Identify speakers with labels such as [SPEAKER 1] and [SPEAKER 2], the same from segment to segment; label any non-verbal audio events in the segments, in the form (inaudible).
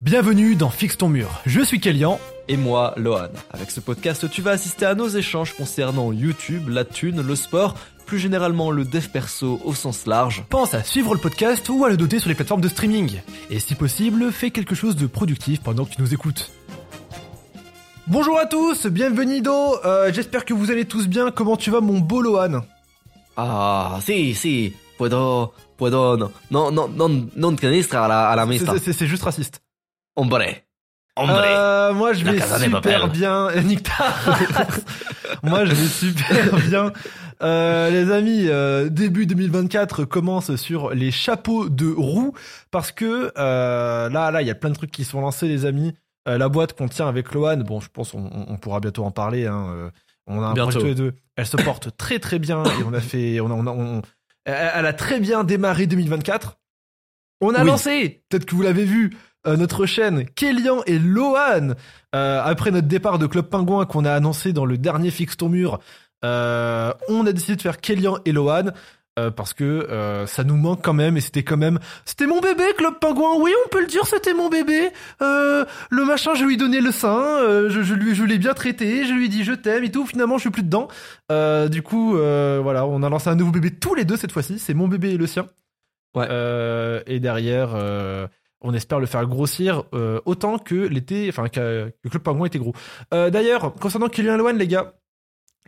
[SPEAKER 1] Bienvenue dans Fixe ton mur. Je suis Kélian.
[SPEAKER 2] Et moi, Lohan. Avec ce podcast, tu vas assister à nos échanges concernant YouTube, la thune, le sport, plus généralement le dev perso au sens large.
[SPEAKER 1] Pense à suivre le podcast ou à le doter sur les plateformes de streaming. Et si possible, fais quelque chose de productif pendant que tu nous écoutes. Bonjour à tous, bienvenue euh, J'espère que vous allez tous bien. Comment tu vas mon beau Lohan?
[SPEAKER 2] Ah, si, si. Puedo, puedo, non, non, non, non, non à la, à la.
[SPEAKER 1] C'est juste raciste.
[SPEAKER 2] Hombre. Hombre.
[SPEAKER 1] Euh, moi, je vais super bien. (laughs) (laughs) moi, je vais super bien. Euh, les amis, euh, début 2024 commence sur les chapeaux de roue parce que euh, là, là, il y a plein de trucs qui sont lancés, les amis. Euh, la boîte qu'on tient avec Lohan, bon, je pense on, on pourra bientôt en parler. Hein. Euh, on a un projet tous les deux. Elle se porte très très bien et on a fait, on a, on a, on, elle a très bien démarré 2024. On a lancé, peut-être que vous l'avez vu, euh, notre chaîne Kélian et Lohan. Euh, après notre départ de Club Pingouin qu'on a annoncé dans le dernier Fixe ton mur, euh, on a décidé de faire Kélian et Lohan. parce que ça nous manque quand même et c'était quand même c'était mon bébé Club Pingouin. Oui on peut le dire c'était mon bébé. Le machin je lui ai donné le sein je, je lui je l'ai bien traité je lui ai dit je t'aime et tout. Finalement je suis plus dedans. Du coup voilà on a lancé un nouveau bébé tous les deux cette fois-ci. C'est mon bébé et le sien.
[SPEAKER 2] Ouais.
[SPEAKER 1] Et derrière on espère le faire grossir euh, autant que l'été, enfin que, le Club Pingouin était gros. Euh, d'ailleurs, concernant Kylian Loan, les gars,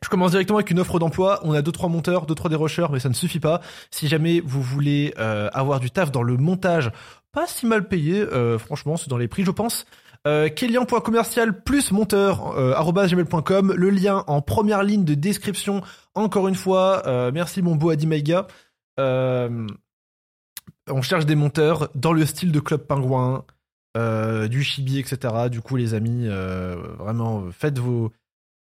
[SPEAKER 1] je commence directement avec une offre d'emploi. On a deux trois monteurs, deux trois dérocheurs, mais ça ne suffit pas. Si jamais vous voulez euh, avoir du taf dans le montage, pas si mal payé, franchement, c'est dans les prix, je pense. Euh, Kélian.commercial plus monteur gmail.com le lien en première ligne de description encore une fois merci mon beau Adi Maiga on cherche des monteurs dans le style de Club Pingouin, euh, du chibi, etc. Du coup, les amis, euh, vraiment, faites vos,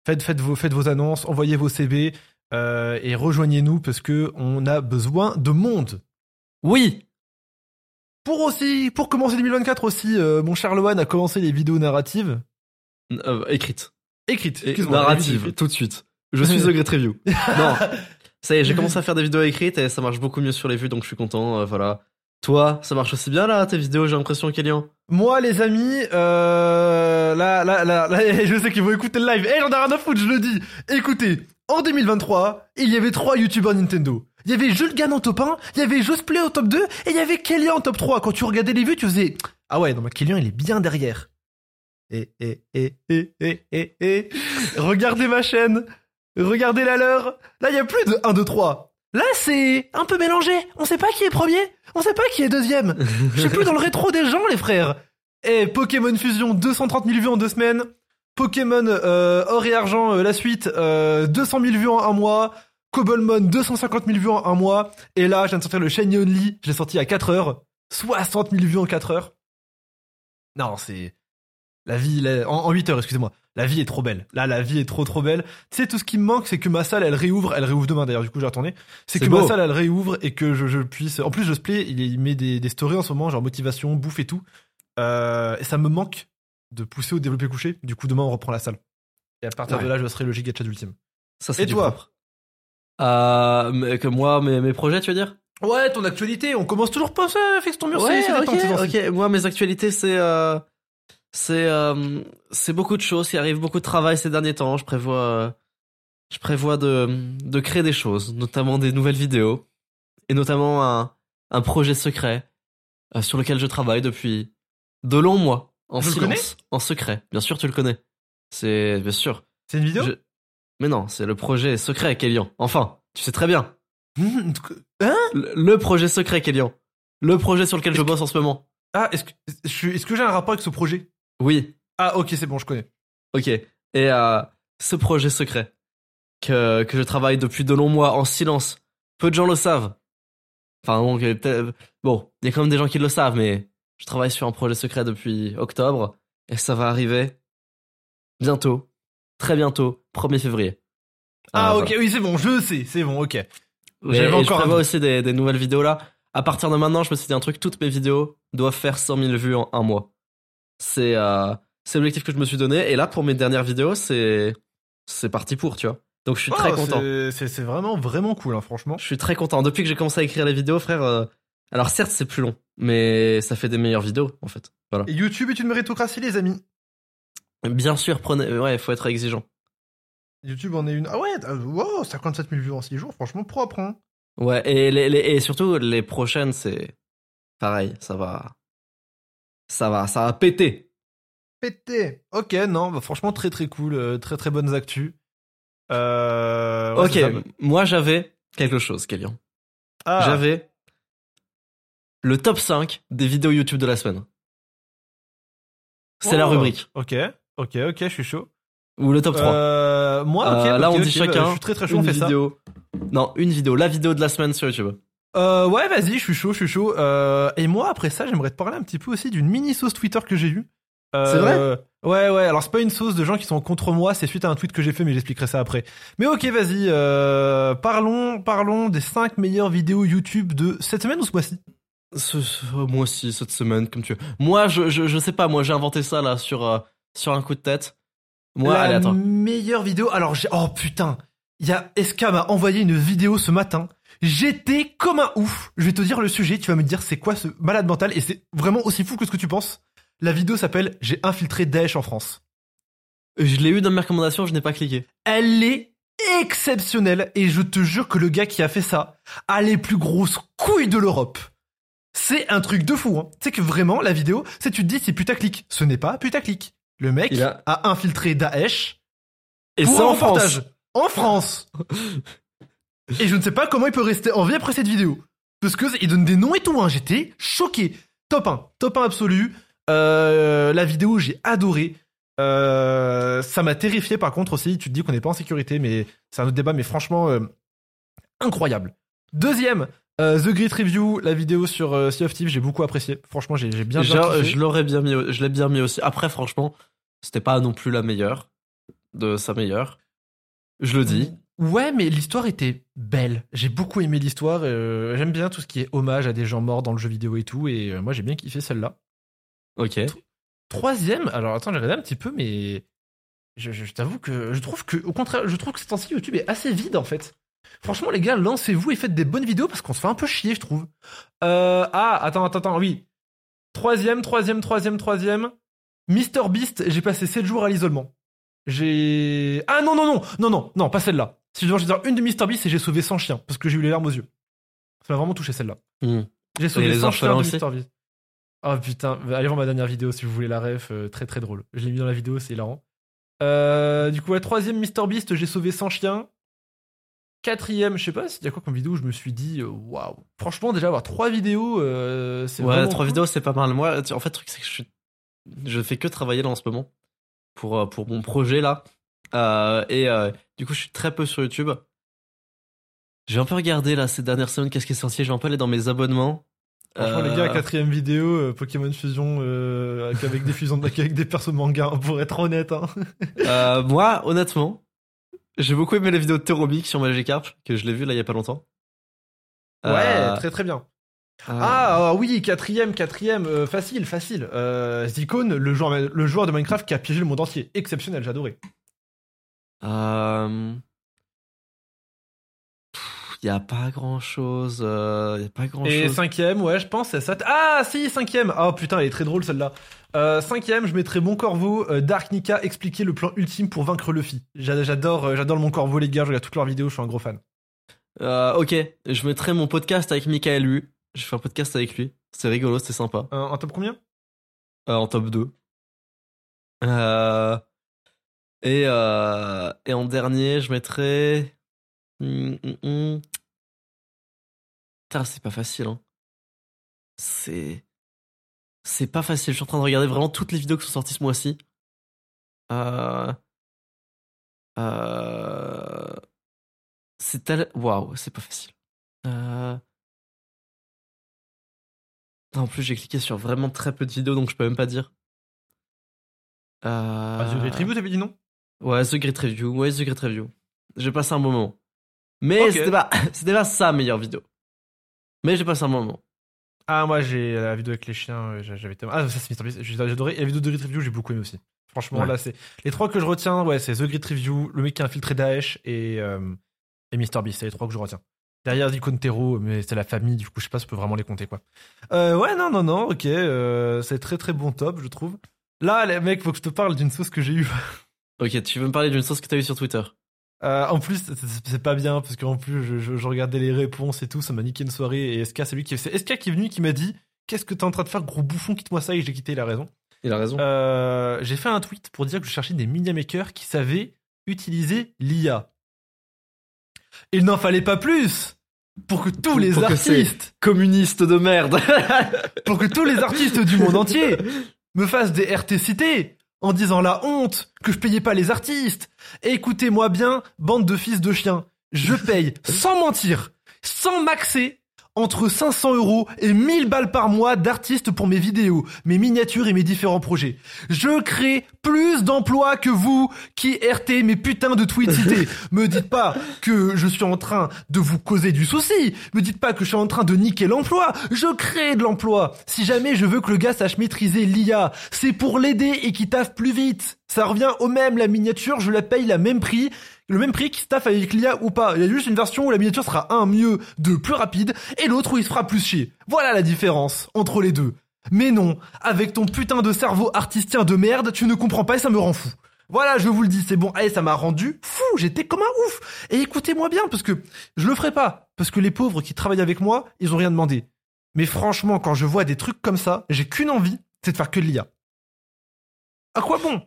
[SPEAKER 1] faites, faites vos, faites vos annonces, envoyez vos CV euh, et rejoignez-nous parce que on a besoin de monde.
[SPEAKER 2] Oui.
[SPEAKER 1] Pour aussi, pour commencer 2024 aussi, mon cher Lohan a commencé les vidéos narratives.
[SPEAKER 2] écrites.
[SPEAKER 1] Écrites.
[SPEAKER 2] Narratives, tout de suite. Je suis The Great Review. (laughs) non. Ça y est, j'ai commencé à faire des vidéos écrites et ça marche beaucoup mieux sur les vues, donc je suis content. voilà. Toi, ça marche aussi bien là, tes vidéos, j'ai l'impression, Kélian
[SPEAKER 1] Moi, les amis, euh, là, là, là, là, (laughs) je sais qu'ils vont écouter le live. Eh, j'en ai rien à foutre, je le dis. Écoutez, en 2023, il y avait trois youtubeurs Nintendo. Il y avait Jules Gann en top 1, il y avait Josplay au top 2, et il y avait Kélian en top 3. Quand tu regardais les vues, tu faisais, ah ouais, non, mais Kélian, il est bien derrière. Et, et, et, et, et, et, et, regardez ma chaîne. Regardez la leur. Là, il y a plus de 1, 2, 3. Là, c'est un peu mélangé. On sait pas qui est premier. On sait pas qui est deuxième. Je sais plus dans le (laughs) rétro des gens, les frères. Et Pokémon Fusion, 230 000 vues en deux semaines. Pokémon euh, Or et Argent, euh, la suite, euh, 200 000 vues en un mois. Cobblemon, 250 000 vues en un mois. Et là, je viens de sortir le Shiny Only. Je l'ai sorti à 4 heures. 60 000 vues en 4 heures. Non, c'est... La vie, en, en 8 heures, excusez-moi la vie est trop belle. Là, la vie est trop trop belle. Tu sais, tout ce qui me manque, c'est que ma salle, elle réouvre. Elle réouvre demain d'ailleurs, du coup, j'ai retourné. C'est que ma salle, elle réouvre et que je, puisse. En plus, je play, il, il met des, des stories en ce moment, genre motivation, bouffe et tout. Euh, et ça me manque de pousser au développé couché. Du coup, demain, on reprend la salle. Et à partir de là, je serai le giga chat ultime.
[SPEAKER 2] Ça, c'est
[SPEAKER 1] Et toi
[SPEAKER 2] euh, Que moi, mes, mes projets, tu veux dire?
[SPEAKER 1] Ouais, ton actualité. On commence toujours pas ça, fixe ton mur.
[SPEAKER 2] Ouais, ok, ok. Moi, mes actualités, c'est. Euh c'est euh, c'est beaucoup de choses, il arrive beaucoup de travail ces derniers temps. Je prévois euh, je prévois de de créer des choses, notamment des nouvelles vidéos et notamment un un projet secret euh, sur lequel je travaille depuis de longs mois en silence, en secret. Bien sûr, tu le connais. C'est bien sûr.
[SPEAKER 1] C'est une vidéo
[SPEAKER 2] Mais non, c'est le projet secret Kélian. Enfin, tu sais très bien. (laughs)
[SPEAKER 1] hein
[SPEAKER 2] le, projet secret Kélian. Le projet sur lequel je bosse en ce moment.
[SPEAKER 1] Ah, est-ce que est-ce que j'ai un rapport avec ce projet?
[SPEAKER 2] Oui.
[SPEAKER 1] Ah, ok, c'est bon, je connais.
[SPEAKER 2] Ok. Et euh, ce projet secret que, que je travaille depuis de longs mois en silence, peu de gens le savent. Enfin, bon, bon, il y a quand même des gens qui le savent, mais je travaille sur un projet secret depuis octobre et ça va arriver bientôt, très bientôt, 1er février.
[SPEAKER 1] Ah, euh, ok, oui, c'est bon, je sais, c'est bon, ok.
[SPEAKER 2] J'avais encore je aussi des, des nouvelles vidéos là. À partir de maintenant, je me suis dit un truc, toutes mes vidéos doivent faire 100 000 vues en un mois. C'est euh, c'est l'objectif que je me suis donné. Et là, pour mes dernières vidéos, c'est c'est parti pour, tu vois. Donc je suis très content.
[SPEAKER 1] C'est vraiment vraiment cool, hein, franchement.
[SPEAKER 2] Je suis très content. Depuis que j'ai commencé à écrire les vidéos, frère. Euh, alors certes, c'est plus long, mais ça fait des meilleures vidéos en fait.
[SPEAKER 1] Et YouTube est une méritocratie, les amis.
[SPEAKER 2] Bien sûr, prenez. Ouais, faut être exigeant.
[SPEAKER 1] YouTube en est une. Ah ouais, euh, wow, 57 000 vues en 6 jours, franchement propre. Hein.
[SPEAKER 2] Ouais, et, les, les- et surtout, les prochaines, c'est pareil, ça va. Ça va, ça va péter.
[SPEAKER 1] Pété. Ok, non, bah, franchement très très cool, euh, très très bonnes actus. Euh, ouais,
[SPEAKER 2] ok,
[SPEAKER 1] ça.
[SPEAKER 2] moi j'avais quelque chose, Kélian.
[SPEAKER 1] Ah,
[SPEAKER 2] J'avais le top 5 des vidéos YouTube de la semaine. C'est la
[SPEAKER 1] oh,
[SPEAKER 2] rubrique.
[SPEAKER 1] Ok, ok, ok, je suis chaud.
[SPEAKER 2] Ou le top 3.
[SPEAKER 1] Euh, moi, ok,
[SPEAKER 2] là, on dit
[SPEAKER 1] bah,
[SPEAKER 2] chacun
[SPEAKER 1] je suis très très chaud,
[SPEAKER 2] une
[SPEAKER 1] on fait ça.
[SPEAKER 2] vidéo. Non, une vidéo. La vidéo de la semaine sur YouTube.
[SPEAKER 1] Euh, ouais, vas-y, je suis chaud, je suis chaud. Euh, et moi, après ça, j'aimerais te parler un petit peu aussi d'une mini sauce Twitter que j'ai eue. Euh,
[SPEAKER 2] C'est vrai?
[SPEAKER 1] Ouais, ouais. Alors c'est pas une sauce de gens qui sont contre moi, c'est suite à un tweet que j'ai fait, mais j'expliquerai ça après. Mais ok, vas-y. Euh, parlons, parlons des 5 meilleures vidéos YouTube de cette semaine ou ce mois-ci?
[SPEAKER 2] Ce- ce- moi aussi, cette semaine, comme tu veux. Moi, je, je, je sais pas, moi j'ai inventé ça là sur, euh, sur un coup de tête. Moi,
[SPEAKER 1] La
[SPEAKER 2] allez, attends.
[SPEAKER 1] meilleure vidéo. Alors j'ai. Oh putain. Il y a SK m'a envoyé une vidéo ce matin? J'étais comme un ouf. Je vais te dire le sujet. Tu vas me dire c'est quoi ce malade mental et c'est vraiment aussi fou que ce que tu penses. La vidéo s'appelle J'ai infiltré Daesh en France.
[SPEAKER 2] Je l'ai eu dans mes recommandations, je n'ai pas cliqué.
[SPEAKER 1] Elle est exceptionnelle et je te jure que le gars qui a fait ça a les plus grosses couilles de l'Europe. C'est un truc de fou. Hein. Tu sais que vraiment la vidéo, c'est tu te dis c'est putaclic. Ce n'est pas putaclic. Le mec
[SPEAKER 2] Il a-
[SPEAKER 1] a... infiltré Daesh
[SPEAKER 2] Et ça en France.
[SPEAKER 1] En France. (laughs) et je ne sais pas comment il peut rester en vie après cette vidéo. Parce que il donne des noms et tout. Hein. J'étais choqué. Top 1. Top 1 absolu. Euh, la vidéo, j'ai adoré. Euh, ça m'a terrifié par contre aussi. Tu te dis qu'on n'est pas en sécurité, mais c'est un autre débat. Mais franchement, euh, incroyable. Deuxième, euh, The Great Review, la vidéo sur euh, Sea of Thieves, j'ai beaucoup apprécié. Franchement, j'ai j'ai bien, bien kiffé.
[SPEAKER 2] je l'aurais bien mis, je l'ai bien mis aussi. Après, franchement, c'était pas non plus la meilleure de sa meilleure. Je le dis.
[SPEAKER 1] Ouais, mais l'histoire était belle. J'ai beaucoup aimé l'histoire. euh, J'aime bien tout ce qui est hommage à des gens morts dans le jeu vidéo et tout. Et euh, moi, j'ai bien kiffé celle-là.
[SPEAKER 2] Ok.
[SPEAKER 1] Troisième, alors attends, j'ai regardé un petit peu, mais je, je- je t'avoue que je trouve que, au contraire, je trouve que ce temps-ci, YouTube est assez vide en fait. Franchement, les gars, lancez-vous et faites des bonnes vidéos parce qu'on se fait un peu chier, je trouve. Euh, ah, attends, attends, attends, oui. Troisième, troisième, troisième, troisième. Mister Beast, j'ai passé 7 jours à l'isolement. J'ai. Ah non, non, non, non, non, non, pas celle-là. Si je dois dire une de Mister Beast, c'est j'ai sauvé 100 chiens parce que j'ai eu les larmes aux yeux. Ça m'a vraiment touché celle-là.
[SPEAKER 2] Hmm.
[SPEAKER 1] J'ai sauvé
[SPEAKER 2] Et les
[SPEAKER 1] 100 chiens de Mr. Beast. Oh putain, allez voir ma dernière vidéo si vous voulez la ref, euh, très très drôle. Je l'ai mis dans la vidéo, c'est hilarant. Euh, du coup, troisième Mr Beast, j'ai sauvé 100 chiens. Quatrième, je sais pas s'il y a quoi comme vidéo où je me suis dit, euh, waouh. Franchement, déjà avoir trois vidéos, euh, c'est
[SPEAKER 2] Ouais, trois
[SPEAKER 1] cool.
[SPEAKER 2] vidéos, c'est pas mal. Moi, en fait, le truc, c'est que je suis, je fais que travailler là en ce moment pour, pour mon projet là. Euh, et euh, du coup, je suis très peu sur YouTube. J'ai un peu regardé là ces dernières semaines qu'est-ce qui est sorti. J'ai un peu allé dans mes abonnements.
[SPEAKER 1] Franchement,
[SPEAKER 2] Euh,
[SPEAKER 1] les gars, quatrième vidéo, euh, Pokémon Fusion, euh, avec- avec des fusions, avec des persos manga, hein, pour être honnête. Hein. (laughs)
[SPEAKER 2] euh, moi, honnêtement, j'ai beaucoup aimé la vidéo de Terobic sur Magikarp que je l'ai vu là il y a pas longtemps.
[SPEAKER 1] Ouais,
[SPEAKER 2] Euh,
[SPEAKER 1] très très bien.
[SPEAKER 2] euh,
[SPEAKER 1] Ah, ah, oui, quatrième, quatrième, euh, facile, facile. Euh, Zikon, le joueur, le joueur de Minecraft qui a piégé le monde entier. Exceptionnel, j'ai adoré.
[SPEAKER 2] Euh... Il y a pas grand chose. Il y a pas grand
[SPEAKER 1] Et
[SPEAKER 2] chose.
[SPEAKER 1] cinquième, ouais, je pense, c'est ça. Ah, si, cinquième. Oh putain, elle est très drôle celle-là. Euh, cinquième, je mettrais Mon Corvo, euh, Dark Nika expliquer le plan ultime pour vaincre Luffy. J'a- J'adore, euh, j'adore Mon Corvo, les gars. Je regarde toutes leurs vidéos, je suis un gros fan.
[SPEAKER 2] Euh, ok, je mettrai mon podcast avec Michael Lu. Je fais un podcast avec lui. C'est rigolo, c'est sympa.
[SPEAKER 1] Euh, en top combien?
[SPEAKER 2] Euh, en top 2. Euh, et, euh, et en dernier, je mettrai. Hum. Putain, c'est pas facile. Hein. C'est. C'est pas facile. Je suis en train de regarder vraiment toutes les vidéos qui sont sorties ce mois-ci. Euh. Euh. C'est tel. Waouh, c'est pas facile. Euh. En plus, j'ai cliqué sur vraiment très peu de vidéos, donc je peux même pas dire. Euh...
[SPEAKER 1] Ah, The Review, t'avais dit non?
[SPEAKER 2] Ouais, The Great Review. Ouais, The Great Review. J'ai passé un bon moment. Mais c'était pas, (laughs) c'était pas sa meilleure vidéo. Mais j'ai passé un bon moment.
[SPEAKER 1] Ah, moi, j'ai la vidéo avec les chiens, euh, j'a- j'avais tellement. Ah, ça, c'est j'ai adoré. Et la vidéo de The Great Review, j'ai beaucoup aimé aussi. Franchement,
[SPEAKER 2] Ouais.
[SPEAKER 1] là, c'est. Les trois que je retiens, ouais, c'est The Great Review, le mec qui a infiltré Daesh et, euh, et Mr. Beast. C'est les trois que je retiens. Derrière Di Contero, mais c'est la famille, du coup, je sais pas si je peux vraiment les compter, quoi. Euh, ouais, non, non, non, ok, euh, c'est très très bon top, je trouve. Là, les mecs, faut que je te parle d'une sauce que j'ai eue. (laughs)
[SPEAKER 2] Ok, tu veux me parler d'une sauce que t'as eue sur Twitter?
[SPEAKER 1] Euh, en plus, c'est- pas bien, parce qu'en plus, je, je- je regardais les réponses et tout, ça m'a niqué une soirée, et SK, c'est lui qui, c'est SK qui est venu, qui m'a dit, qu'est-ce que t'es en train de faire, gros bouffon, quitte-moi ça, et je l'ai quitté, il a raison.
[SPEAKER 2] Il a raison.
[SPEAKER 1] Euh, j'ai fait un tweet pour dire que je cherchais des media makers qui savaient utiliser l'IA. Il n'en fallait pas plus pour que tous les
[SPEAKER 2] Pour
[SPEAKER 1] artistes,
[SPEAKER 2] Communiste de merde (laughs)
[SPEAKER 1] pour que tous les artistes du monde entier me fassent des RT cités en disant la honte que je payais pas les artistes. Écoutez-moi bien, bande de fils de chiens. Je paye, sans mentir, sans maxer, entre 500 euros et 1000 balles par mois d'artistes pour mes vidéos, mes miniatures et mes différents projets. Je crée plus d'emplois que vous qui RT mes putains de tweets cités. (laughs) Me dites pas que je suis en train de vous causer du souci. Me dites pas que je suis en train de niquer l'emploi. Je crée de l'emploi. Si jamais je veux que le gars sache maîtriser l'IA, c'est pour l'aider et qu'il taffe plus vite. Ça revient au même, la miniature, je la paye la même prix, le même prix qu'il taffe avec l'IA ou pas. Il y a juste une version où la miniature sera un mieux, deux plus rapide, et l'autre où il se fera plus chier. Voilà la différence entre les deux. Mais non, avec ton putain de cerveau artistien de merde, tu ne comprends pas et ça me rend fou. Voilà, je vous le dis, c'est bon. Allez, ça m'a rendu fou. J'étais comme un ouf. Et écoutez-moi bien, parce que je le ferai pas. Parce que les pauvres qui travaillent avec moi, ils ont rien demandé. Mais franchement, quand je vois des trucs comme ça, j'ai qu'une envie, c'est de faire que de l'IA. À quoi bon?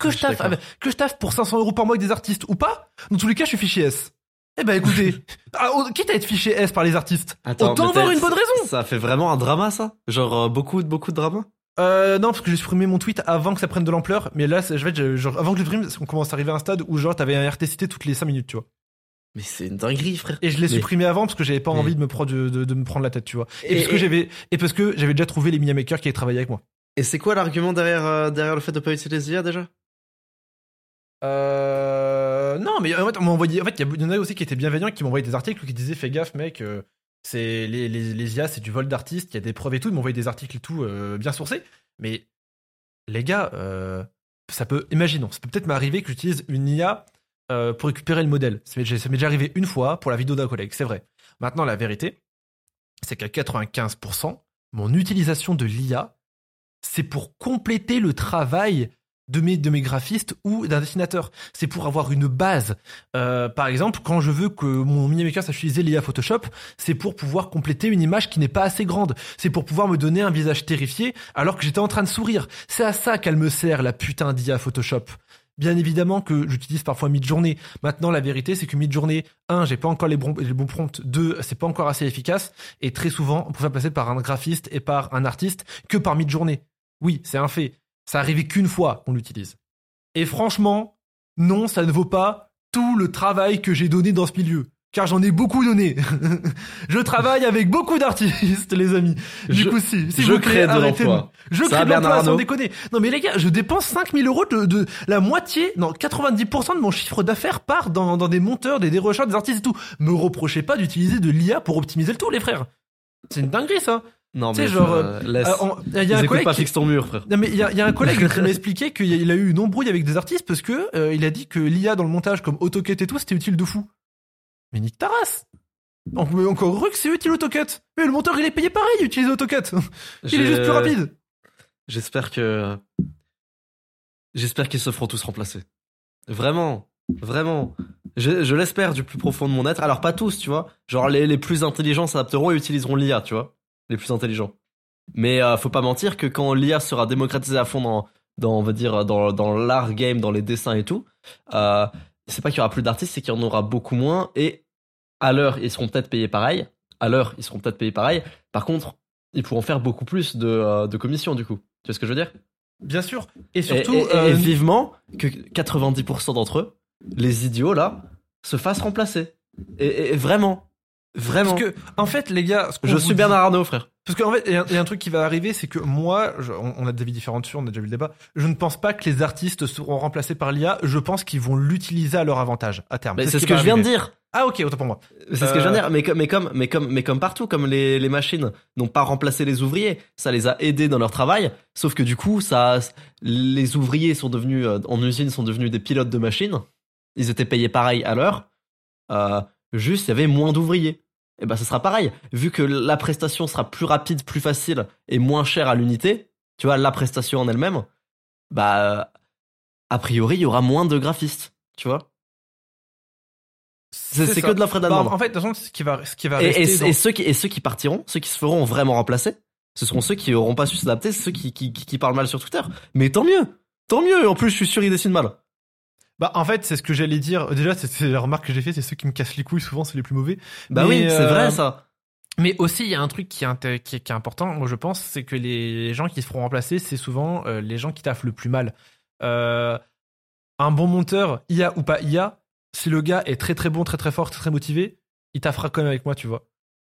[SPEAKER 1] Que
[SPEAKER 2] Je
[SPEAKER 1] taffe, avec- que je taffe pour 500 euros par mois avec des artistes ou pas Dans tous les cas, je suis fichier S. Eh ben écoutez, (laughs) ah, oh, quitte à être fichier S par les artistes,
[SPEAKER 2] Attends,
[SPEAKER 1] autant avoir une bonne raison.
[SPEAKER 2] Ça fait vraiment un drama, ça? Genre, euh, beaucoup, beaucoup de drama
[SPEAKER 1] Euh, non, parce que j'ai supprimé mon tweet avant que ça prenne de l'ampleur. Mais là, je vais, genre, avant que je le supprime, on commence à arriver à un stade où genre t'avais un RT cité toutes les 5 minutes, tu vois.
[SPEAKER 2] Mais c'est une dinguerie, frère.
[SPEAKER 1] Et je l'ai
[SPEAKER 2] Mais-
[SPEAKER 1] supprimé avant parce que j'avais pas
[SPEAKER 2] Mais-
[SPEAKER 1] envie de me prendre de, de- de me prendre la tête, tu vois. Et,
[SPEAKER 2] Et-
[SPEAKER 1] parce que
[SPEAKER 2] et-
[SPEAKER 1] j'avais et parce que j'avais déjà trouvé les mini makers qui avaient travaillé avec moi.
[SPEAKER 2] Et c'est quoi l'argument derrière, euh, derrière le fait de pas utiliser l'IA déjà?
[SPEAKER 1] Euh, non, mais en fait, on envoyé. En fait, il y en a aussi qui étaient bienveillants, qui m'envoyaient des articles qui disaient fais gaffe, mec. euh, c'est les, les, les IA, c'est du vol d'artistes. Il y a des preuves et tout. Ils m'envoyaient des articles et tout euh, bien sourcés. Mais les gars, ça peut. Imaginons, ça peut peut-être m'arriver que j'utilise une IA pour récupérer le modèle. Ça m'est déjà arrivé une fois pour la vidéo d'un collègue. C'est vrai. Maintenant, la vérité, c'est qu'à 95%, mon utilisation de l'IA, c'est pour compléter le travail de mes, de mes graphistes ou d'un dessinateur. C'est pour avoir une base. Euh, par exemple, quand je veux que mon mini-maker sache utiliser l'IA Photoshop, c'est pour pouvoir compléter une image qui n'est pas assez grande. C'est pour pouvoir me donner un visage terrifié alors que j'étais en train de sourire. C'est à ça qu'elle me sert, la putain d'IA Photoshop. Bien évidemment que j'utilise parfois Midjourney. Maintenant, la vérité, c'est que Midjourney, un, j'ai pas encore les bons, les bons prompts. Deux, c'est pas encore assez efficace. Et très souvent, on peut passer par un graphiste et par un artiste que par Midjourney. Oui, c'est un fait. Ça arrivait qu'une fois qu'on l'utilise. Et franchement, non, ça ne vaut pas tout le travail que j'ai donné dans ce milieu. Car j'en ai beaucoup donné. (laughs) je travaille avec beaucoup d'artistes, les amis. Du
[SPEAKER 2] Je-
[SPEAKER 1] coup, si, s'il
[SPEAKER 2] je
[SPEAKER 1] vous plaît,
[SPEAKER 2] crée de l'emploi.
[SPEAKER 1] Je
[SPEAKER 2] Ça
[SPEAKER 1] crée de l'emploi sans déconner. Non mais les gars, je dépense 5000 euros de, de la moitié, non 90% de mon chiffre d'affaires part dans, dans des monteurs, des dérocheurs, des artistes et tout. Me reprochez pas d'utiliser de l'IA pour optimiser le tout, les frères. C'est une dinguerie ça.
[SPEAKER 2] Non,
[SPEAKER 1] Tu
[SPEAKER 2] mais
[SPEAKER 1] sais, genre,
[SPEAKER 2] euh, laisse.
[SPEAKER 1] Euh, on- Il y a un collègue
[SPEAKER 2] pas
[SPEAKER 1] qui-
[SPEAKER 2] fixe ton mur, frère.
[SPEAKER 1] non mais il y a, il y a un collègue qui (laughs) m'a expliqué qu'il a eu une embrouille avec des artistes parce que euh, il a dit que l'IA dans le montage comme AutoCut et tout c'était utile de fou. Mais nique ta race encore heureux que c'est utile AutoCut Mais le monteur il est payé pareil d'utiliser AutoCut (laughs) Il est juste plus rapide
[SPEAKER 2] J'espère que. J'espère qu'ils se feront tous remplacer. Vraiment. Vraiment. Je, je l'espère du plus profond de mon être. Alors, pas tous, tu vois. Genre, les, les plus intelligents s'adapteront et utiliseront l'IA, tu vois. Les plus intelligents. Mais euh, faut pas mentir que quand l'IA sera démocratisée à fond dans, dans on va dire, dans, dans l'art game, dans les dessins et tout, euh, c'est pas qu'il y aura plus d'artistes, c'est qu'il y en aura beaucoup moins. Et à l'heure, ils seront peut-être payés pareil. À l'heure, ils seront peut-être payés pareil. Par contre, ils pourront faire beaucoup plus de, euh, de commissions, du coup. Tu vois ce que je veux dire?
[SPEAKER 1] Bien sûr Et surtout
[SPEAKER 2] et- et-
[SPEAKER 1] euh,
[SPEAKER 2] et vivement que 90% d'entre eux, les idiots là, se fassent remplacer. Et vraiment, vraiment.
[SPEAKER 1] parce que en fait les gars
[SPEAKER 2] je suis
[SPEAKER 1] dit-
[SPEAKER 2] Bernard Arnault, frère.
[SPEAKER 1] Parce qu'en fait, il y, a un- il y a un truc qui va arriver, c'est que moi, je- on, on a des avis différents dessus, on a déjà vu le débat. Je ne pense pas que les artistes seront remplacés par l'IA. Je pense qu'ils vont l'utiliser à leur avantage à terme.
[SPEAKER 2] Mais c'est ce que je viens de dire.
[SPEAKER 1] Ah ok, autant pour moi.
[SPEAKER 2] C'est ce que je viens de dire. Mais comme, mais comme, mais comme, mais comme partout, comme les, les machines n'ont pas remplacé les ouvriers, ça les a aidés dans leur travail. Sauf que du coup, ça, les ouvriers sont devenus euh, en usine sont devenus des pilotes de machines. Ils étaient payés pareil à l'heure. Euh, juste il y avait moins d'ouvriers. Et ben ça sera pareil, vu que la prestation sera plus rapide, plus facile et moins chère à l'unité, tu vois, la prestation en elle-même, bah a priori il y aura moins de graphistes, tu vois. C'est que de l'offre la
[SPEAKER 1] Bah, en fait, de toute façon, ce qui va, ce qui va
[SPEAKER 2] Et,
[SPEAKER 1] rester
[SPEAKER 2] et-
[SPEAKER 1] dans-
[SPEAKER 2] et ceux qui, et ceux qui partiront, ceux qui se feront vraiment remplacer, ce seront ceux qui auront pas su s'adapter, ceux qui, qui, qui, qui parlent mal sur Twitter. Mais tant mieux, tant mieux. En plus, je suis sûr ils dessinent mal.
[SPEAKER 1] Bah, en fait, c'est ce que j'allais dire. Déjà, c'est- la remarque que j'ai fait, c'est ceux qui me cassent les couilles, souvent, c'est les plus mauvais.
[SPEAKER 2] Bah
[SPEAKER 1] Mais,
[SPEAKER 2] oui, c'est
[SPEAKER 1] euh,
[SPEAKER 2] vrai ça.
[SPEAKER 1] Mais aussi, il y a un truc qui est, qui est, qui est important, moi je pense, c'est que les gens qui se feront remplacer, c'est souvent euh, les gens qui taffent le plus mal. Euh, un bon monteur, IA ou pas IA, si le gars est très très bon, très très fort, très très motivé, il taffera quand même avec moi, tu vois.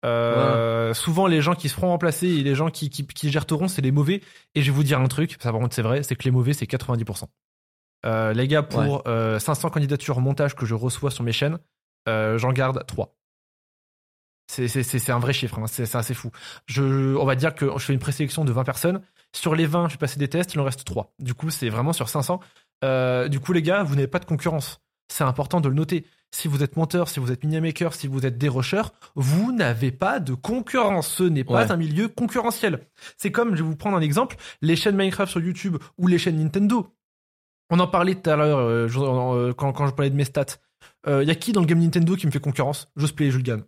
[SPEAKER 1] Euh, Souvent, les gens qui se feront remplacer et les gens qui, qui, qui c'est les mauvais. Et je vais vous dire un truc, ça par contre c'est vrai, c'est que les mauvais, c'est 90%. Euh, les gars, pour euh, 500 candidatures montage que je reçois sur mes chaînes, euh, j'en garde 3. C'est, un vrai chiffre, hein. c'est, c'est assez fou. Je, on va dire que je fais une présélection de 20 personnes. Sur les 20, je vais passer des tests, il en reste 3. Du coup, c'est vraiment sur 500. Euh, du coup, les gars, vous n'avez pas de concurrence. C'est important de le noter. Si vous êtes monteur, si vous êtes mini-maker, si vous êtes dérocheur, vous n'avez pas de concurrence. Ce n'est pas
[SPEAKER 2] Ouais.
[SPEAKER 1] un milieu concurrentiel. C'est comme, je vais vous prendre un exemple, les chaînes Minecraft sur YouTube ou les chaînes Nintendo. On en parlait tout à l'heure euh, euh, quand, quand je parlais de mes stats. Il y a qui dans le game Nintendo qui me fait concurrence? J'ose et je gagne.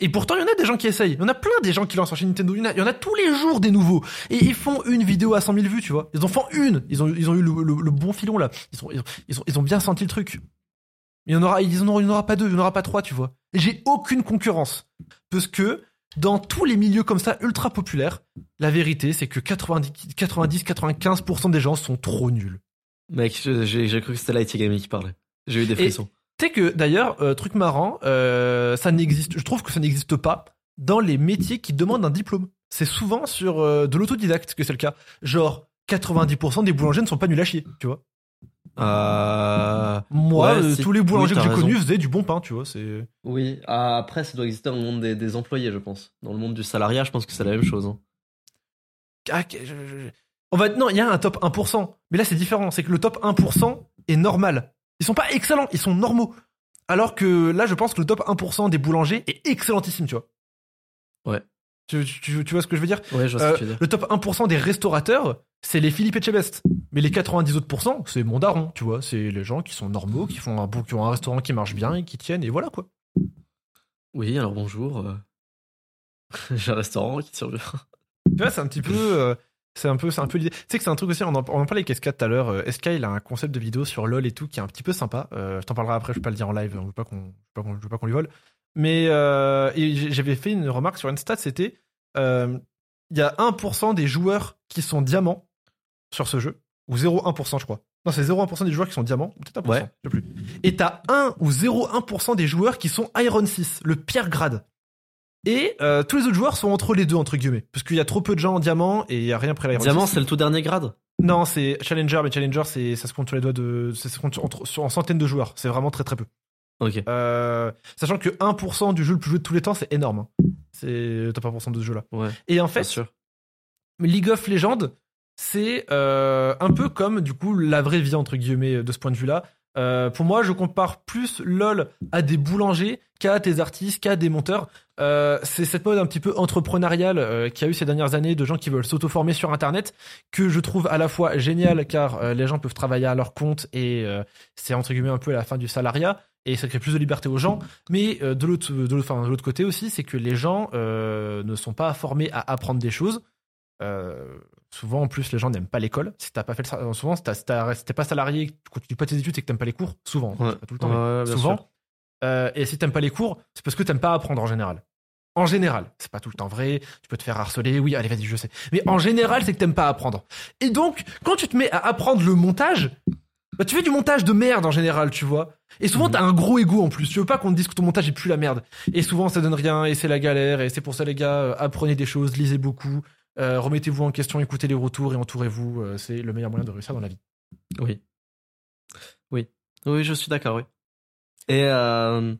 [SPEAKER 1] Et pourtant, il y en a des gens qui essayent. Il y en a plein des gens qui lancent en chaîne Nintendo. Il y, en a, tous les jours des nouveaux. Et ils font une vidéo à 100 000 vues, tu vois. Ils en font une. Ils ont, ils eu le, bon filon, là. Ils ont, ils, ils, ils bien senti le truc. Il y en aura, il y en il en aura pas deux, il y en aura pas trois, tu vois. J'ai aucune concurrence. Parce que dans tous les milieux comme ça, ultra populaires, la vérité, c'est que 90, 90 95% des gens sont trop nuls.
[SPEAKER 2] Mec, j'ai cru que c'était Light Gaming qui parlait. J'ai eu des frissons.
[SPEAKER 1] Tu sais que d'ailleurs, euh, truc marrant, euh, ça n'existe. Je trouve que ça n'existe pas dans les métiers qui demandent un diplôme. C'est souvent sur euh, de l'autodidacte que c'est le cas. Genre 90% des boulangers ne sont pas nuls à chier, tu vois. Moi,
[SPEAKER 2] Ouais,
[SPEAKER 1] tous les boulangers
[SPEAKER 2] oui,
[SPEAKER 1] que j'ai connus faisaient du bon pain, tu vois. C'est
[SPEAKER 2] Oui, ah, après, ça doit exister dans le monde des, des employés, je pense. Dans le monde du salariat, je pense que c'est la même chose. hein.
[SPEAKER 1] Ah, que- je- je- on va non, il y a un top 1%, mais là c'est différent. C'est que le top 1% est normal. Ils sont pas excellents, ils sont normaux. Alors que là, je pense que le top 1% des boulangers est excellentissime, tu vois.
[SPEAKER 2] Ouais.
[SPEAKER 1] Tu, tu- tu vois ce que je veux dire?
[SPEAKER 2] Ouais, je vois ce
[SPEAKER 1] Euh,
[SPEAKER 2] que tu veux dire.
[SPEAKER 1] le top 1% des restaurateurs, c'est les Philippe Etchebest. Mais les 90 autres c'est mon daron, tu vois. C'est les gens qui sont normaux, qui font un, bon- qui ont un restaurant qui marche bien et qui tiennent, et voilà quoi.
[SPEAKER 2] Oui, alors bonjour. euh. (laughs) J'ai un restaurant qui survient.
[SPEAKER 1] Tu vois, c'est un petit peu. euh, c'est un peu, c'est un peu l'idée. Tu sais que c'est un truc aussi, on en, on en parlait avec SK tout à l'heure. euh, SK, il a un concept de vidéo sur LoL et tout qui est un petit peu sympa. Euh, je t'en parlerai après, je vais pas le dire en live, on veut pas qu'on, je veux pas qu'on, je veux pas qu'on lui vole. Mais euh, j'avais fait une remarque sur une stat, c'était euh, il y a 1% des joueurs qui sont diamants sur ce jeu, ou 0,1% je crois. Non, c'est 0,1% des joueurs qui sont diamants, peut-être 1%,
[SPEAKER 2] Ouais.
[SPEAKER 1] je sais plus. Et t'as 1 ou 0,1% des joueurs qui sont Iron 6, le pire grade. Et euh, tous les autres joueurs sont entre les deux, entre guillemets. Parce qu'il y a trop peu de gens en diamant et il y a rien après l'Iron
[SPEAKER 2] Diamant,
[SPEAKER 1] 6.
[SPEAKER 2] c'est le tout dernier grade?
[SPEAKER 1] Non, c'est Challenger, mais Challenger, c'est, ça se compte sur les doigts de. Ça se compte sur, entre- sur- en centaines de joueurs. C'est vraiment très très peu.
[SPEAKER 2] Ok.
[SPEAKER 1] Euh, sachant que 1% du jeu le plus joué de tous les temps, c'est énorme. hein. C'est le top 1% de ce jeu-là.
[SPEAKER 2] Ouais,
[SPEAKER 1] Et en
[SPEAKER 2] bien
[SPEAKER 1] fait,
[SPEAKER 2] sûr.
[SPEAKER 1] League of Legends, c'est euh, un peu comme du coup la vraie vie entre guillemets de ce point de vue-là. Euh, pour moi, je compare plus LOL à des boulangers qu'à des artistes, qu'à des monteurs. Euh, c'est cette mode un petit peu entrepreneuriale euh, qu'il y a eu ces dernières années de gens qui veulent s'auto-former sur Internet que je trouve à la fois génial car euh, les gens peuvent travailler à leur compte et c'est entre guillemets un peu la fin du salariat et ça crée plus de liberté aux gens. Mais de l'autre de l'autre côté aussi, c'est que les gens ne sont pas formés à apprendre des choses. Souvent, en plus, les gens n'aiment pas l'école. Si t'as pas fait le, sa- souvent, si t'es pas salarié, tu continues pas tes études, c'est que t'aimes pas les cours. Souvent,
[SPEAKER 2] Ouais.
[SPEAKER 1] pas tout le temps,
[SPEAKER 2] Ouais,
[SPEAKER 1] souvent. Euh, et si t'aimes pas les cours, c'est parce que t'aimes pas apprendre en général. En général, c'est pas tout le temps vrai. Tu peux te faire harceler. Oui, allez, vas-y, je sais. Mais en général, c'est que t'aimes pas apprendre. Et donc, quand tu te mets à apprendre le montage, bah, tu fais du montage de merde en général, tu vois. Et souvent,
[SPEAKER 2] Mhm.
[SPEAKER 1] t'as un gros ego en plus. Tu veux pas qu'on te dise que ton montage est plus la merde. Et souvent, ça donne rien et c'est la galère. Et c'est pour ça, les gars, euh, apprenez des choses, lisez beaucoup, euh, remettez-vous en question, écoutez les retours et entourez-vous. euh, c'est le meilleur moyen de réussir dans la vie.
[SPEAKER 2] Oui. Oui. Oui, je suis d'accord, oui. Et euh,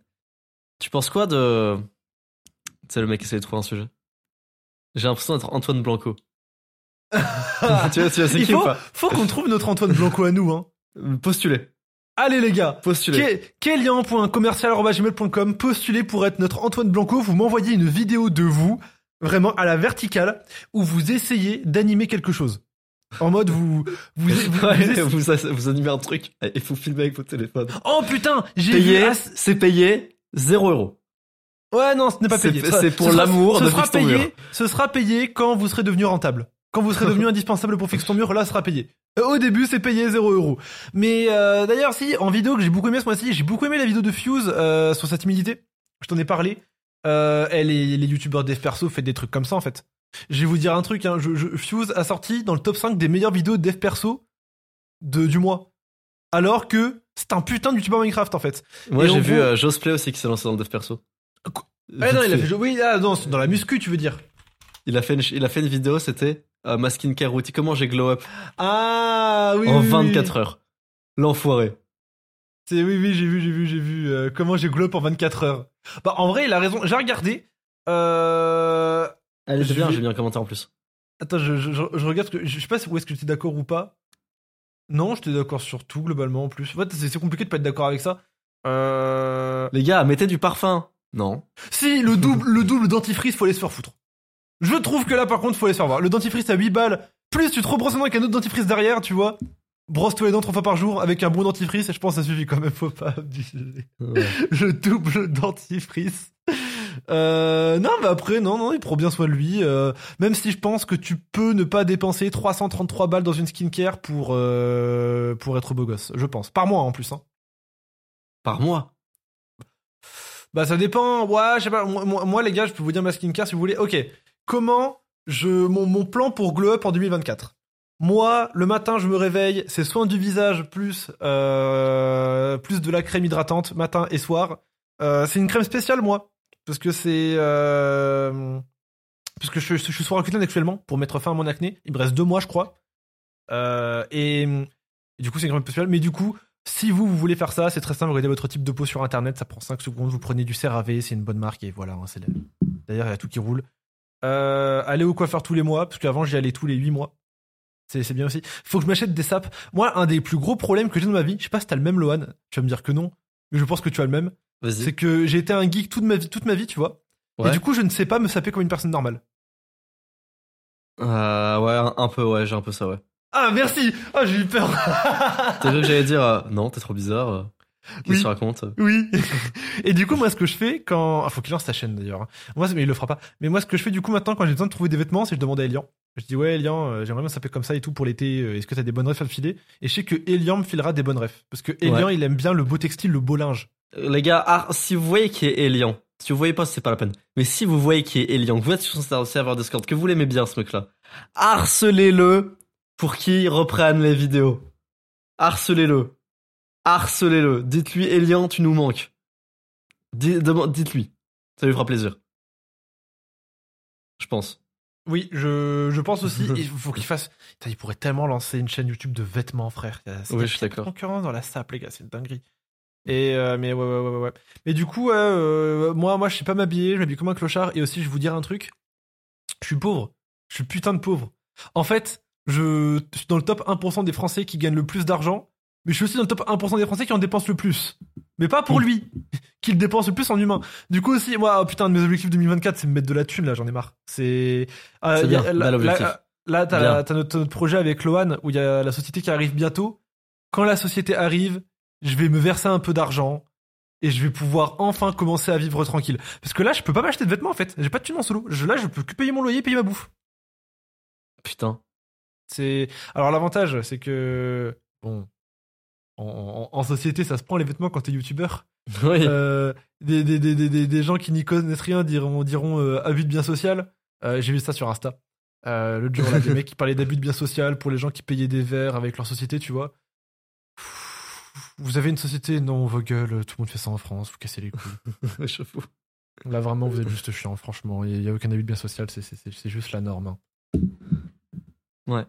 [SPEAKER 2] tu penses quoi de. C'est le mec qui essaie de trouver un sujet? J'ai l'impression d'être Antoine Blanco. (laughs) tu vois, tu vois, c'est
[SPEAKER 1] Il
[SPEAKER 2] qui ou
[SPEAKER 1] faut,
[SPEAKER 2] pas?
[SPEAKER 1] faut qu'on trouve notre Antoine Blanco à nous. Hein.
[SPEAKER 2] Postulé.
[SPEAKER 1] Allez les gars,
[SPEAKER 2] Postulez.
[SPEAKER 1] Kélian.commercial.gmail.com, postulez pour être notre Antoine Blanco, vous m'envoyez une vidéo de vous, vraiment à la verticale, où vous essayez d'animer quelque chose. En mode vous... vous, (laughs) vous-
[SPEAKER 2] Ouais,
[SPEAKER 1] vous-
[SPEAKER 2] vous, vous animez un truc et il faut filmer avec votre téléphone.
[SPEAKER 1] Oh putain, j'ai.
[SPEAKER 2] Payé, c'est payé 0 euros.
[SPEAKER 1] Ouais, non, ce n'est pas payé.
[SPEAKER 2] C'est pour l'amour
[SPEAKER 1] ce
[SPEAKER 2] de
[SPEAKER 1] sera
[SPEAKER 2] mur.
[SPEAKER 1] payé, Ce sera payé quand vous serez devenu rentable. Quand vous serez devenu (laughs) indispensable pour Fixe ton mur, là, ce sera payé. Euh, Au début, c'est payé 0 euros. Mais euh, d'ailleurs, si, en vidéo que j'ai beaucoup aimé ce mois-ci, j'ai beaucoup aimé la vidéo de Fuse euh, sur sa timidité. Je t'en ai parlé. Euh, et les youtubeurs dev perso font des trucs comme ça, en fait. Je vais vous dire un truc, hein, je, je- Fuse a sorti dans le top 5 des meilleures vidéos de dev perso de, du mois. Alors que c'est un putain de youtubeur Minecraft, en fait.
[SPEAKER 2] Moi, j'ai vu euh, Josplay aussi qui s'est lancé dans le dev perso.
[SPEAKER 1] Ah non, il a
[SPEAKER 2] fait.
[SPEAKER 1] fait, oui, ah, non, dans la muscu, tu veux dire.
[SPEAKER 2] Il a fait une, il a fait une vidéo, c'était euh, ma skincare routine. Comment j'ai glow up?
[SPEAKER 1] Ah oui.
[SPEAKER 2] en
[SPEAKER 1] oui, oui.
[SPEAKER 2] 24 heures. L'enfoiré.
[SPEAKER 1] C'est oui oui j'ai vu j'ai vu j'ai vu euh, comment j'ai glow up en 24 heures. Bah en vrai il a raison. J'ai regardé. Euh...
[SPEAKER 2] Elle
[SPEAKER 1] Je
[SPEAKER 2] était bien, j'ai bien commenté en plus.
[SPEAKER 1] Attends je, je, je- je regarde que je sais pas où est-ce que j'étais d'accord ou pas. Non j'étais d'accord sur tout globalement en plus. En fait c'est compliqué de pas être d'accord avec ça. Euh...
[SPEAKER 2] Les gars, mettez du parfum. Non.
[SPEAKER 1] Si le double le double dentifrice faut aller se faire foutre. Je trouve que là par contre faut aller se faire voir. Le dentifrice à 8 balles plus tu te dents avec un autre dentifrice derrière tu vois. Brosse-toi les dents trois fois par jour avec un bon dentifrice et je pense que ça suffit quand même faut pas abuser.
[SPEAKER 2] Ouais. (laughs)
[SPEAKER 1] le double dentifrice. Euh, non, mais après, non, non, il prend bien soin de lui. euh, même si je pense que tu peux ne pas dépenser 333 balles dans une skincare pour, euh, pour être beau gosse. Je pense. Par mois en plus. Hein.
[SPEAKER 2] Par mois?
[SPEAKER 1] Bah, ça dépend. Ouais, je sais pas. Moi, moi- moi, les gars, je peux vous dire ma skincare si vous voulez. Ok. Comment je, mon, mon plan pour glow up en 2024 Moi, le matin, je me réveille. C'est soin du visage plus, euh, plus de la crème hydratante matin et soir. Euh, c'est une crème spéciale, moi. Parce que c'est. Euh, parce que je, je suis sur Accutane actuellement pour mettre fin à mon acné. Il me reste deux mois, je crois. Et, du coup, c'est une crème spéciale. Mais du coup, si vous, vous voulez faire ça, c'est très simple. Regardez votre type de peau sur internet. Ça prend 5 secondes. Vous prenez du CeraVe. C'est une bonne marque. Et voilà. hein, D'ailleurs, il y a tout qui roule. Allez au coiffeur tous les mois. Parce qu'avant, j'y allais tous les 8 mois. C'est c'est bien aussi. Faut que je m'achète des sapes. Moi, un des plus gros problèmes que j'ai dans ma vie, je sais pas si t'as le même, Lohan. Tu vas me dire que non. Mais je pense que tu as le même.
[SPEAKER 2] Vas-y.
[SPEAKER 1] C'est que j'ai été un geek toute ma vie, toute ma vie, tu vois.
[SPEAKER 2] Ouais.
[SPEAKER 1] Et du coup, je ne sais pas me saper comme une personne normale.
[SPEAKER 2] Euh, ouais, un, un peu, ouais, j'ai un peu ça, ouais.
[SPEAKER 1] Ah, merci Ah, j'ai eu peur
[SPEAKER 2] T'as vu que j'allais dire, euh, non, t'es trop bizarre. Que
[SPEAKER 1] Oui.
[SPEAKER 2] tu racontes
[SPEAKER 1] Oui Et du coup, moi, ce que je fais quand... Ah, faut qu'il lance sa chaîne, d'ailleurs. hein. Moi, mais il le fera pas. Mais moi, ce que je fais, du coup, maintenant, quand j'ai besoin de trouver des vêtements, c'est que je demande à Elian. Je dis, ouais, Elian, euh, j'aimerais bien saper comme ça et tout pour l'été. euh, Est-ce que t'as des bonnes refs à me filer? Et je sais que Elian me filera des bonnes refs. Parce que Elian, il aime bien le beau textile, le beau linge.
[SPEAKER 2] Euh, Les gars, ah, si vous voyez qui est Elian, si vous voyez pas, c'est pas la peine. Mais si vous voyez qui est Elian, que vous êtes sur son serveur Discord, que vous l'aimez bien ce mec-là, harcelez-le pour qu'il reprenne les vidéos. Harcelez-le. Harcelez-le. Dites-lui, Elian, tu nous manques. Dites-lui. Ça lui fera plaisir. Je pense.
[SPEAKER 1] Oui, je, je pense aussi. (laughs) Il faut qu'il fasse. Putain, il pourrait tellement lancer une chaîne YouTube de vêtements, frère. Il y a- c'est-
[SPEAKER 2] Oui, je suis d'accord.
[SPEAKER 1] Concurrence dans la sape, les gars, c'est une dinguerie. Et euh, mais ouais, ouais, ouais, ouais. Mais du coup, ouais, euh, moi, moi, je sais pas m'habiller. Je m'habille comme un clochard. Et aussi, je vais vous dire un truc. Je suis pauvre. Je suis putain de pauvre. En fait, je suis dans le top 1% des Français qui gagnent le plus d'argent. Mais je suis aussi dans le top 1% des Français qui en dépensent le plus. Mais pas pour
[SPEAKER 2] Mm.
[SPEAKER 1] lui, (laughs) qu'il dépense le plus en humain. Du coup aussi, moi, oh, putain, de mes objectifs 2024, c'est me mettre de la thune, là, j'en ai marre. C'est. euh, a-
[SPEAKER 2] bien,
[SPEAKER 1] là, là, là, t'as notre, notre projet avec Lohan, où il y a la société qui arrive bientôt. Quand la société arrive, je vais me verser un peu d'argent. Et je vais pouvoir enfin commencer à vivre tranquille. Parce que là, je peux pas m'acheter de vêtements, en fait. J'ai pas de thune en solo. Je, là, je peux que payer mon loyer, payer ma bouffe.
[SPEAKER 2] Putain.
[SPEAKER 1] C'est alors l'avantage, c'est que bon, en, société, ça se prend les vêtements quand t'es youtubeur. (laughs)
[SPEAKER 2] Oui.
[SPEAKER 1] Euh, des, des, des, des, des- des gens qui n'y connaissent rien diront, diront euh, abus de bien social. Euh, J'ai vu ça sur Insta. Euh, L'autre jour, là, des (laughs) mecs qui parlaient d'abus de bien social pour les gens qui payaient des verres avec leur société, tu vois. Vous avez une société? Non, vos gueules, tout le monde fait ça en France, vous cassez les couilles. (laughs) Là, vraiment, vous êtes juste chiant, franchement. Il n'y a, aucun abus de bien social, c'est- juste la norme. hein.
[SPEAKER 2] Ouais.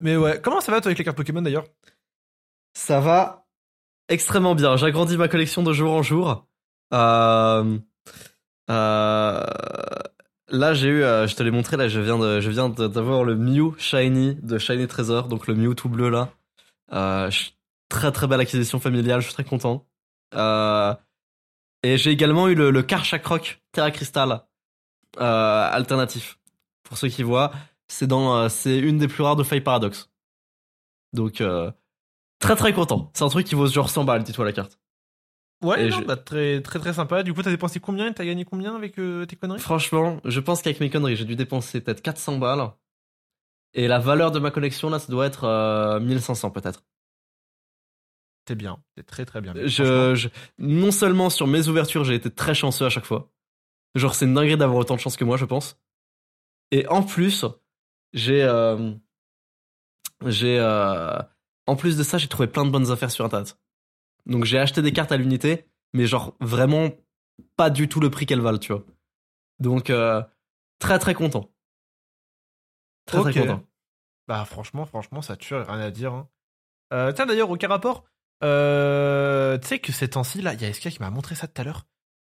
[SPEAKER 1] Mais ouais, comment ça va toi avec les cartes Pokémon d'ailleurs?
[SPEAKER 2] Ça va extrêmement bien. J'agrandis ma collection de jour en jour. Euh, euh, là, j'ai eu, euh, je te l'ai montré, là, je viens de, je viens d'avoir le Mew Shiny de Shiny Treasure, donc le Mew tout bleu là. Très très belle acquisition familiale, je suis très content. Et j'ai également eu le, le Terra Crystal alternatif. Pour ceux qui voient, c'est dans c'est une des plus rares de Faille Paradox. Donc très très content. C'est un truc qui vaut genre 100 balles, dis-toi la carte.
[SPEAKER 1] Ouais,
[SPEAKER 2] Et
[SPEAKER 1] non,
[SPEAKER 2] je-
[SPEAKER 1] bah, très très très sympa. Du coup, t'as dépensé combien? Et t'as gagné combien avec euh, tes conneries?
[SPEAKER 2] Franchement, je pense qu'avec mes conneries, j'ai dû dépenser peut-être 400 balles. Et la valeur de ma collection là, ça doit être euh, 1500 peut-être.
[SPEAKER 1] T'es bien, t'es très très bien.
[SPEAKER 2] Je- non seulement sur mes ouvertures, j'ai été très chanceux à chaque fois. Genre, c'est une dinguerie d'avoir autant de chance que moi, je pense. Et en plus, j'ai, euh, j'ai, euh, en plus de ça, j'ai trouvé plein de bonnes affaires sur internet. Donc, j'ai acheté des cartes à l'unité, mais genre vraiment pas du tout le prix qu'elles valent, tu vois. Donc, euh, très très content. Très très content.
[SPEAKER 1] Bah franchement, franchement, ça tue, rien à dire. hein. Euh, tiens d'ailleurs, aucun rapport. Euh, tu sais que ces temps-ci, là, il y a SK qui m'a montré ça tout à l'heure.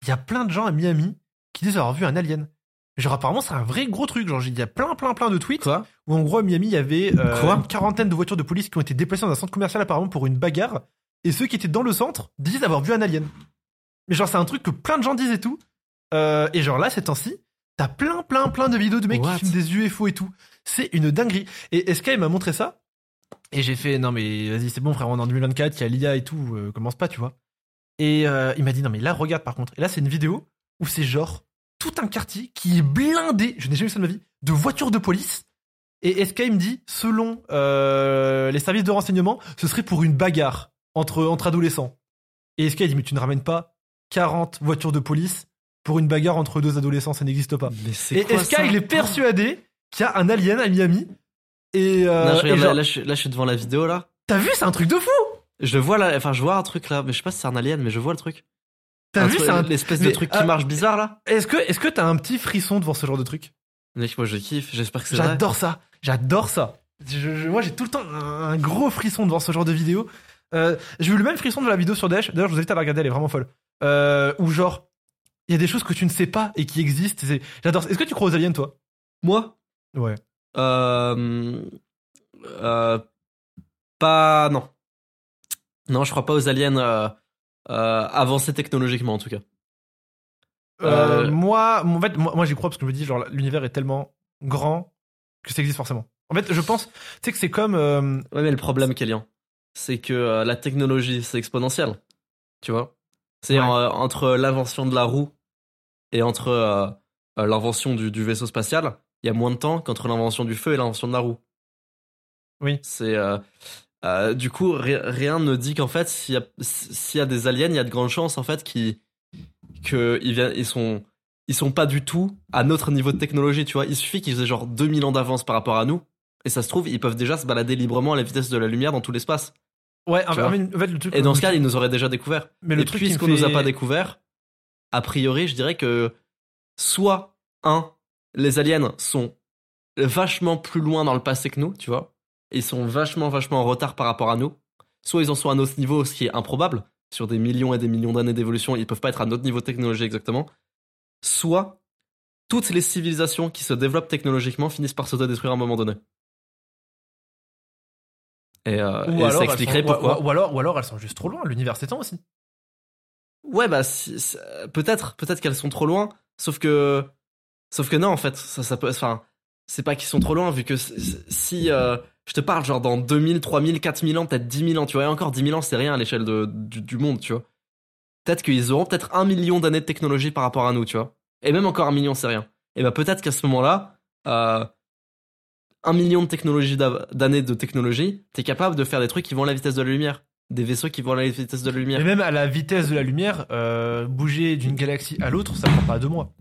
[SPEAKER 1] Il y a plein de gens à Miami qui disent avoir vu un alien. Genre apparemment c'est un vrai gros truc. Genre il y a plein plein plein de tweets
[SPEAKER 2] Quoi
[SPEAKER 1] où en gros à Miami il y avait euh,
[SPEAKER 2] Quoi
[SPEAKER 1] une quarantaine de voitures de police qui ont été déplacées dans un centre commercial apparemment pour une bagarre. Et ceux qui étaient dans le centre disent avoir vu un alien. Mais genre c'est un truc que plein de gens disent et tout. Euh, et genre là ces temps-ci, t'as plein plein plein de vidéos de mecs
[SPEAKER 2] What
[SPEAKER 1] qui filment des UFO et tout. C'est une dinguerie. Et SK il m'a montré ça. Et j'ai fait non mais vas-y c'est bon frère on est en 2024 il y a l'IA et tout euh, commence pas tu vois. Et euh, il m'a dit non mais là regarde par contre. Et là c'est une vidéo où c'est genre tout un quartier qui est blindé, je n'ai jamais vu ça de ma vie, de voitures de police. Et SK me dit, selon euh, les services de renseignement, ce serait pour une bagarre entre, entre adolescents? Et SK il dit, mais tu ne ramènes pas 40 voitures de police pour une bagarre entre deux adolescents, ça n'existe pas.
[SPEAKER 2] Mais c'est
[SPEAKER 1] Et
[SPEAKER 2] quoi
[SPEAKER 1] SK
[SPEAKER 2] ça
[SPEAKER 1] il est persuadé qu'il y a un alien à Miami. Et, euh,
[SPEAKER 2] Non, je
[SPEAKER 1] et
[SPEAKER 2] regarde,
[SPEAKER 1] genre,
[SPEAKER 2] là, là, je, suis- là, je suis devant la vidéo là.
[SPEAKER 1] t'as vu, c'est un truc de fou
[SPEAKER 2] Je vois là, enfin, je vois un truc là, mais je sais pas si c'est un alien, mais je vois le truc.
[SPEAKER 1] T'as vu, un...
[SPEAKER 2] l'espèce de truc qui
[SPEAKER 1] ah,
[SPEAKER 2] marche bizarre là.
[SPEAKER 1] Est-ce que est-ce que t'as un petit frisson devant ce genre de truc?
[SPEAKER 2] Mec, moi je kiffe, j'espère que c'est vrai.
[SPEAKER 1] J'adore ça, j'adore ça. Je- je- moi, j'ai tout le temps un, un gros frisson devant ce genre de vidéo. Euh, j'ai eu le même frisson de la vidéo sur Dash. D'ailleurs, je vous invite à la regarder, elle est vraiment folle. Euh, où genre, il y a des choses que tu ne sais pas et qui existent. c'est- J'adore. ça. Est-ce que tu crois aux aliens, toi?
[SPEAKER 2] Moi?
[SPEAKER 1] Ouais.
[SPEAKER 2] euh, euh, Pas. Non. Non, je crois pas aux aliens euh, avancés technologiquement en tout cas.
[SPEAKER 1] Euh,
[SPEAKER 2] Euh,
[SPEAKER 1] Moi, en fait, moi, moi, j'y crois parce que je me dis, genre, l'univers est tellement grand que ça existe forcément. En fait, je pense, tu sais que c'est comme. euh,
[SPEAKER 2] Ouais, mais le problème, Kélian, c'est que euh, la technologie, c'est exponentiel. Tu vois? C'est
[SPEAKER 1] Ouais.
[SPEAKER 2] entre l'invention de la roue et entre l'invention du, du vaisseau spatial, il y a moins de temps qu'entre l'invention du feu et l'invention de la roue.
[SPEAKER 1] Oui.
[SPEAKER 2] C'est. Euh, du coup, ri- rien ne dit qu'en fait, s'il y, a- s'il y a des aliens, il y a de grandes chances en fait qu'ils que ils viennent, ils sont, ils sont pas du tout à notre niveau de technologie. Tu vois, il suffit qu'ils aient genre 2000 ans d'avance par rapport à nous, et ça se trouve, ils peuvent déjà se balader librement à la vitesse de la lumière dans tout l'espace.
[SPEAKER 1] Ouais, en fait, fait, le truc.
[SPEAKER 2] Et dans ce cas, ils nous auraient déjà découvert.
[SPEAKER 1] mais le
[SPEAKER 2] et
[SPEAKER 1] truc
[SPEAKER 2] puisqu'on nous a
[SPEAKER 1] fait-
[SPEAKER 2] pas découvert, a priori, je dirais que soit un, les aliens sont vachement plus loin dans le passé que nous, tu vois. Ils sont vachement, vachement en retard par rapport à nous. Soit ils en sont à notre niveau, ce qui est improbable. Sur des millions et des millions d'années d'évolution, ils peuvent pas être à notre niveau de technologie exactement. Soit toutes les civilisations qui se développent technologiquement finissent par s'autodétruire à un moment donné. Et, euh,
[SPEAKER 1] Ou
[SPEAKER 2] et
[SPEAKER 1] alors,
[SPEAKER 2] ça
[SPEAKER 1] elles
[SPEAKER 2] expliquerait
[SPEAKER 1] sont-
[SPEAKER 2] pourquoi.
[SPEAKER 1] ou- ou alors, ou alors elles sont juste trop loin. L'univers s'étend aussi.
[SPEAKER 2] Ouais, bah si- si- euh, peut-être, peut-être qu'elles sont trop loin. Sauf que, sauf que non, en fait, ça, ça peut. Enfin, c'est pas qu'ils sont trop loin, vu que si euh, je te parle genre dans 2000, 3000, 4000 ans, peut-être 10 000 ans, tu vois, et encore 10 000 ans, c'est rien à l'échelle du, du monde, tu vois. Peut-être qu'ils auront peut-être un million d'années de technologie par rapport à nous, tu vois. Et même encore un million, c'est rien. Et bah peut-être qu'à ce moment-là, euh, un million de d'années de technologie, t'es capable de faire des trucs qui vont à la vitesse de la lumière, des vaisseaux qui vont à la vitesse de la lumière.
[SPEAKER 1] Et même à la vitesse de la lumière, euh, bouger d'une galaxie à l'autre, ça prend pas deux mois.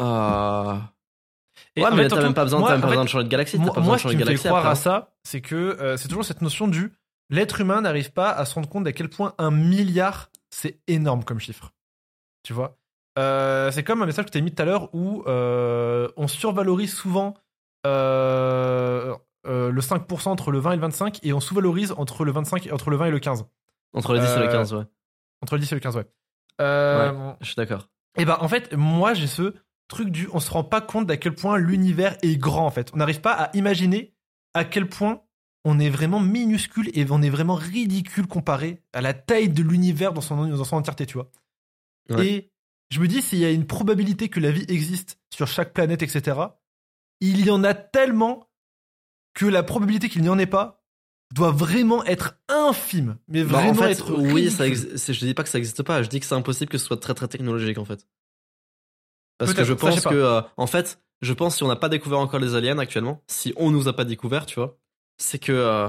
[SPEAKER 2] Euh...
[SPEAKER 1] Et
[SPEAKER 2] ouais, mais t'as même pas besoin,
[SPEAKER 1] moi,
[SPEAKER 2] t'as même
[SPEAKER 1] en
[SPEAKER 2] pas
[SPEAKER 1] fait,
[SPEAKER 2] besoin de changer de galaxie. T'as
[SPEAKER 1] moi,
[SPEAKER 2] pas
[SPEAKER 1] moi, ce qui me fait croire
[SPEAKER 2] après.
[SPEAKER 1] à ça, c'est que euh, c'est toujours cette notion du l'être humain n'arrive pas à se rendre compte d'à quel point un milliard c'est énorme comme chiffre. Tu vois? Euh, C'est comme un message que tu as mis tout à l'heure où euh, on survalorise souvent le 5% entre le 20 et le 25 et on sous-valorise entre le 25 et entre le 20 et le 15.
[SPEAKER 2] Entre le 10 et le
[SPEAKER 1] Euh,
[SPEAKER 2] 15, ouais.
[SPEAKER 1] Entre le 10 et le 15, ouais. Euh,
[SPEAKER 2] Je suis d'accord.
[SPEAKER 1] et ben en fait, moi j'ai ce truc du on se rend pas compte d'à quel point l'univers est grand en fait. On n'arrive pas à imaginer à quel point on est vraiment minuscule et on est vraiment ridicule comparé à la taille de l'univers dans son, dans son entièreté, tu vois.
[SPEAKER 2] Ouais.
[SPEAKER 1] Et je me dis, s'il y a une probabilité que la vie existe sur chaque planète, etc., il y en a tellement que la probabilité qu'il n'y en ait pas doit vraiment être infime. Mais
[SPEAKER 2] Bah,
[SPEAKER 1] vraiment
[SPEAKER 2] en fait,
[SPEAKER 1] être
[SPEAKER 2] oui, ça je dis pas que ça existe pas, je dis que c'est impossible que ce soit très très technologique en fait. Parce que je pense que, euh, en fait, je pense si on n'a pas découvert encore les aliens actuellement, si on nous a pas découvert, tu vois, c'est que, euh,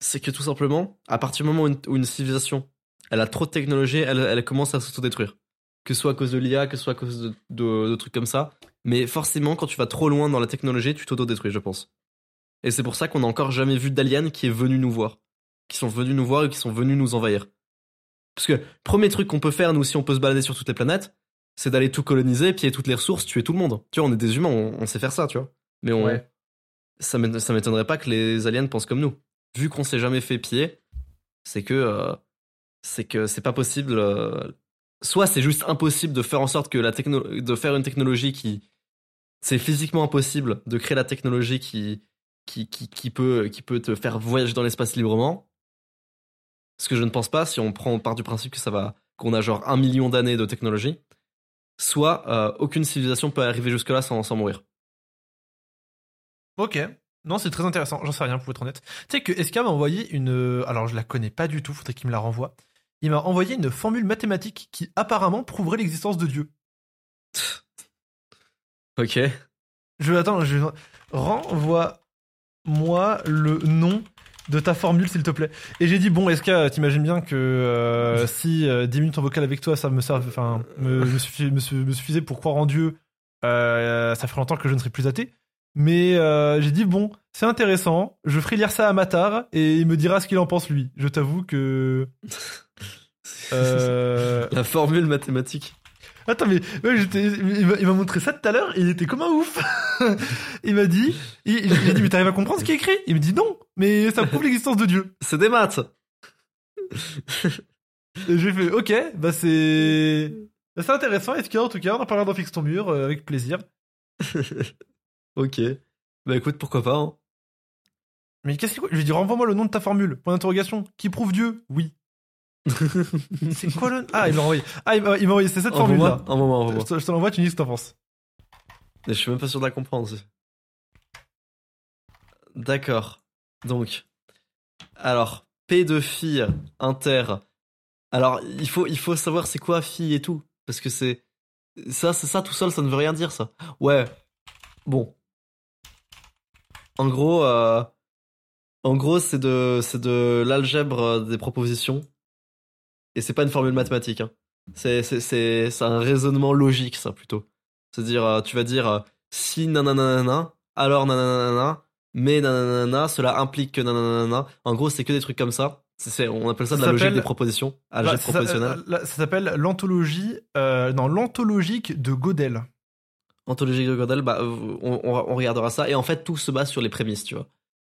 [SPEAKER 2] c'est que tout simplement, à partir du moment où une, où une civilisation, elle a trop de technologie, elle, elle commence à s'autodétruire. Que ce soit à cause de l'IA, que ce soit à cause de, de- de trucs comme ça. Mais forcément, quand tu vas trop loin dans la technologie, tu t'autodétruis, je pense. Et c'est pour ça qu'on n'a encore jamais vu d'aliens qui est venu nous voir. Qui sont venus nous voir et qui sont venus nous envahir. Parce que, premier truc qu'on peut faire, nous, si on peut se balader sur toutes les planètes, c'est d'aller tout coloniser, piller toutes les ressources, tuer tout le monde. Tu vois, on est des humains, on, on sait faire ça, tu vois. Mais on,
[SPEAKER 1] Ouais.
[SPEAKER 2] ça m'é- ça m'étonnerait pas que les aliens pensent comme nous. Vu qu'on s'est jamais fait piller, c'est que euh, c'est que c'est pas possible. euh, soit c'est juste impossible de faire en sorte que la techno de faire une technologie qui c'est physiquement impossible de créer la technologie qui qui, qui qui peut qui peut te faire voyager dans l'espace librement. Ce que je ne pense pas si on prend on part du principe que ça va qu'on a genre un million d'années de technologie. Soit euh, aucune civilisation peut arriver jusque là sans, sans mourir.
[SPEAKER 1] Ok. Non, c'est très intéressant. J'en sais rien, pour être honnête. Tu sais que SK m'a envoyé une. euh, Alors, je la connais pas du tout, faudrait qu'il me la renvoie. Il m'a envoyé une formule mathématique qui apparemment prouverait l'existence de Dieu. (laughs)
[SPEAKER 2] Ok.
[SPEAKER 1] Je attends, je renvoie-moi le nom de ta formule, s'il te plaît. Et j'ai dit bon, SK, t'imagines bien que euh, (laughs) si euh, 10 minutes en vocal avec toi, ça me serve, enfin, me, me, suffi- me su- me suffisait pour croire en Dieu. euh, ça ferait longtemps que je ne serais plus athée. Mais euh, j'ai dit bon, c'est intéressant. Je ferai lire ça à Matar et il me dira ce qu'il en pense lui. Je t'avoue que. (laughs)
[SPEAKER 2] La formule mathématique.
[SPEAKER 1] Attends, mais il m'a- montré ça tout à l'heure il était comme un ouf. (laughs) il m'a dit, il, dit, mais t'arrives à comprendre ce qui est écrit? Il me dit non, mais ça prouve l'existence de Dieu.
[SPEAKER 2] C'est des maths. (laughs)
[SPEAKER 1] Et j'ai fait, ok, bah c'est, bah, c'est intéressant. Est-ce qu'en tout cas, on en parlera dans Fixe ton mur euh, avec plaisir. (laughs)
[SPEAKER 2] ok. Bah écoute, pourquoi pas. Hein.
[SPEAKER 1] Mais qu'est-ce que je lui ai dit, renvoie-moi le nom de ta formule. Point d'interrogation. Qui prouve Dieu? Oui. (laughs) C'est quoi le Ah, il m'a envoyé. Ah, il m'a envoyé. C'est cette formule là.
[SPEAKER 2] Envoie-moi,
[SPEAKER 1] Je
[SPEAKER 2] envoie-moi.
[SPEAKER 1] te, je te l'envoie, tu me dis ce que t'en penses.
[SPEAKER 2] Mais je suis même pas sûr de la comprendre. D'accord. Donc, alors, P de fille, inter. Alors, il faut, il faut savoir c'est quoi fille et tout. Parce que c'est. Ça, c'est ça tout seul, ça ne veut rien dire, ça. Ouais. Bon. En gros, euh, en gros, c'est de, c'est de l'algèbre des propositions. Et c'est pas une formule mathématique. Hein. C'est, un raisonnement logique, ça, plutôt. C'est-à-dire, euh, tu vas dire, euh, si nananana, alors nananana, mais nananana, cela implique que nananana. En gros, c'est que des trucs comme ça. C'est, on appelle ça de
[SPEAKER 1] Ça
[SPEAKER 2] la logique des propositions,
[SPEAKER 1] Bah,
[SPEAKER 2] algèbre
[SPEAKER 1] ça,
[SPEAKER 2] propositionnelle.
[SPEAKER 1] euh, là, ça s'appelle l'anthologie, euh, non, l'anthologique de Gödel.
[SPEAKER 2] Anthologique de Gödel, bah, on, on- on regardera ça. Et en fait, tout se base sur les prémices, tu vois.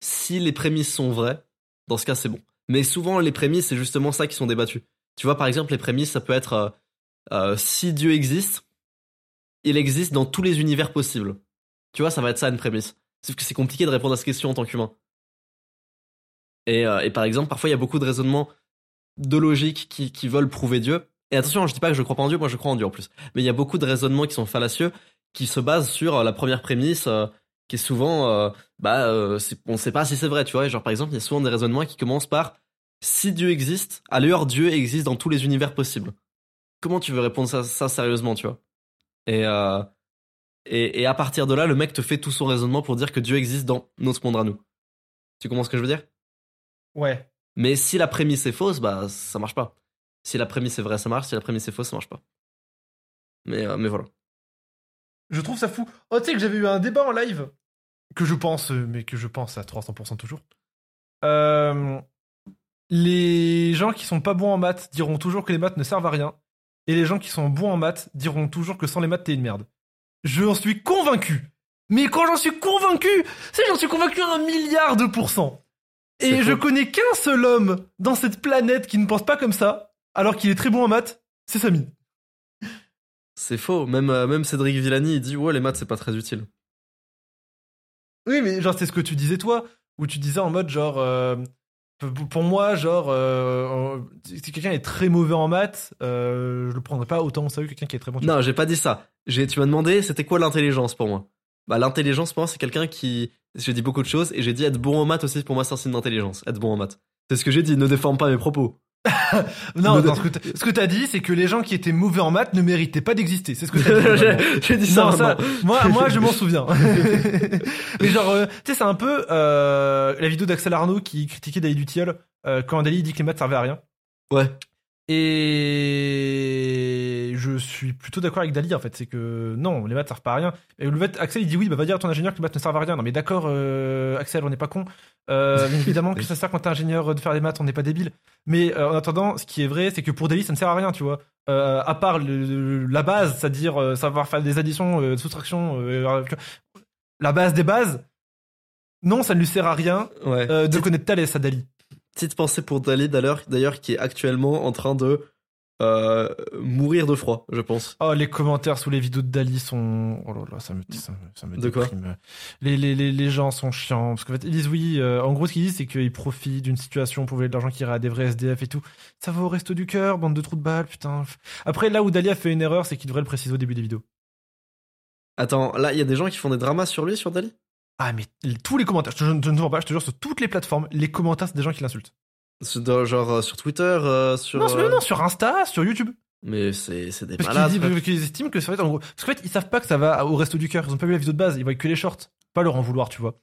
[SPEAKER 2] Si les prémices sont vraies, dans ce cas, c'est bon. Mais souvent, les prémices, c'est justement ça qui sont débattues. Tu vois, par exemple, les prémices, ça peut être euh, euh, si Dieu existe, il existe dans tous les univers possibles. Tu vois, ça va être ça une prémisse. Sauf que c'est compliqué de répondre à cette question en tant qu'humain. Et, euh, et par exemple, parfois, il y a beaucoup de raisonnements de logique qui, qui veulent prouver Dieu. Et attention, je dis pas que je crois pas en Dieu, moi je crois en Dieu en plus. Mais il y a beaucoup de raisonnements qui sont fallacieux, qui se basent sur la première prémisse, qui est souvent, euh, bah, on sait pas si c'est vrai, tu vois. Et genre par exemple, il y a souvent des raisonnements qui commencent par si Dieu existe, alors Dieu existe dans tous les univers possibles. Comment tu veux répondre ça, ça sérieusement, tu vois? Et, euh, et et à partir de là, le mec te fait tout son raisonnement pour dire que Dieu existe dans notre monde à nous. Tu comprends ce que je veux dire?
[SPEAKER 1] Ouais.
[SPEAKER 2] Mais si la prémisse est fausse, bah ça marche pas. Si la prémisse est vraie, ça marche. Si la prémisse est fausse, ça marche pas. Mais, euh, mais voilà.
[SPEAKER 1] Je trouve ça fou. Oh, tu sais que j'avais eu un débat en live, que je pense, euh, mais que je pense à 300% toujours. Euh, les gens qui sont pas bons en maths diront toujours que les maths ne servent à rien. Et les gens qui sont bons en maths diront toujours que sans les maths, t'es une merde. Je en suis convaincu. Mais quand j'en suis convaincu, c'est j'en suis convaincu à un milliard de pourcents. Et je connais qu'un seul homme dans cette planète qui ne pense pas comme ça, alors qu'il est très bon en maths, c'est Samy.
[SPEAKER 2] C'est faux. Même, euh, même Cédric Villani, il dit Ouais, les maths, c'est pas très utile.
[SPEAKER 1] Oui, mais genre, c'est ce que tu disais toi. où tu disais en mode genre. euh, pour- moi, genre, euh, si quelqu'un est très mauvais en maths, euh, je le prendrais pas autant au sérieux que quelqu'un qui est très bon.
[SPEAKER 2] Non, j'ai pas dit ça. J'ai, tu m'as demandé, c'était quoi l'intelligence pour moi? Bah, l'intelligence pour moi, c'est quelqu'un qui. J'ai dit beaucoup de choses et j'ai dit être bon en maths aussi, pour moi, c'est un signe d'intelligence. Être bon en maths. C'est ce que j'ai dit, ne déforme pas mes propos.
[SPEAKER 1] Non, ce que t'as- dit, c'est que les gens qui étaient mauvais en maths ne méritaient pas d'exister. C'est ce que t'as dit. (laughs)
[SPEAKER 2] j'ai, dit ça,
[SPEAKER 1] Non, ça, moi, moi, je m'en (laughs) souviens. (laughs) Mais genre, euh, tu sais, c'est un peu euh, la vidéo d'Axel Arnaud qui critiquait Dali Dutiel euh, quand Dali dit que les maths servaient à rien.
[SPEAKER 2] Ouais.
[SPEAKER 1] Et je suis plutôt d'accord avec Dali en fait, c'est que non, les maths servent pas à rien. Et le fait, Axel il dit oui, bah va dire à ton ingénieur que les maths ne servent à rien. Non mais d'accord, euh, Axel, on n'est pas con. Euh, (laughs) évidemment que ça sert quand t'es ingénieur de faire des maths, on n'est pas débile. Mais euh, en attendant, ce qui est vrai, c'est que pour Dali, ça ne sert à rien, tu vois. À part le- la base, c'est-à-dire savoir faire des additions, soustractions, la base des bases. Non, ça ne lui sert à rien
[SPEAKER 2] Ouais.
[SPEAKER 1] de connaître Thalès à Dali.
[SPEAKER 2] Petite pensée pour Dali d'ailleurs, qui est actuellement en train de euh, mourir de froid, je pense.
[SPEAKER 1] Oh, les commentaires sous les vidéos de Dali sont. Oh là là, ça me, ça ça me
[SPEAKER 2] De quoi.
[SPEAKER 1] Les, les, les, les gens sont chiants. Parce qu'en fait, ils disent oui. euh, en gros, ce qu'ils disent, c'est qu'ils profitent d'une situation pour voler de l'argent qui irait à des vrais SDF et tout. Ça va au resto du cœur, bande de trous de balles, putain. Après, là où Dali a fait une erreur, c'est qu'il devrait le préciser au début des vidéos.
[SPEAKER 2] Attends, là il y a des gens qui font des dramas sur lui, sur Dali?
[SPEAKER 1] Ah, mais tous les commentaires, je, ne te mens pas, je te jure, sur toutes les plateformes, les commentaires, c'est des gens qui l'insultent.
[SPEAKER 2] Genre euh, sur Twitter, euh, sur.
[SPEAKER 1] Non, sur-
[SPEAKER 2] euh,
[SPEAKER 1] non, sur Insta, sur YouTube.
[SPEAKER 2] Mais c'est des
[SPEAKER 1] Parce
[SPEAKER 2] malades.
[SPEAKER 1] disent- qu'ils estiment que ça va être en gros. Parce qu'en fait, ils savent pas que ça va au resto du cœur. Ils ont pas vu la vidéo de base. Ils voient que les shorts. Pas leur en vouloir, tu vois.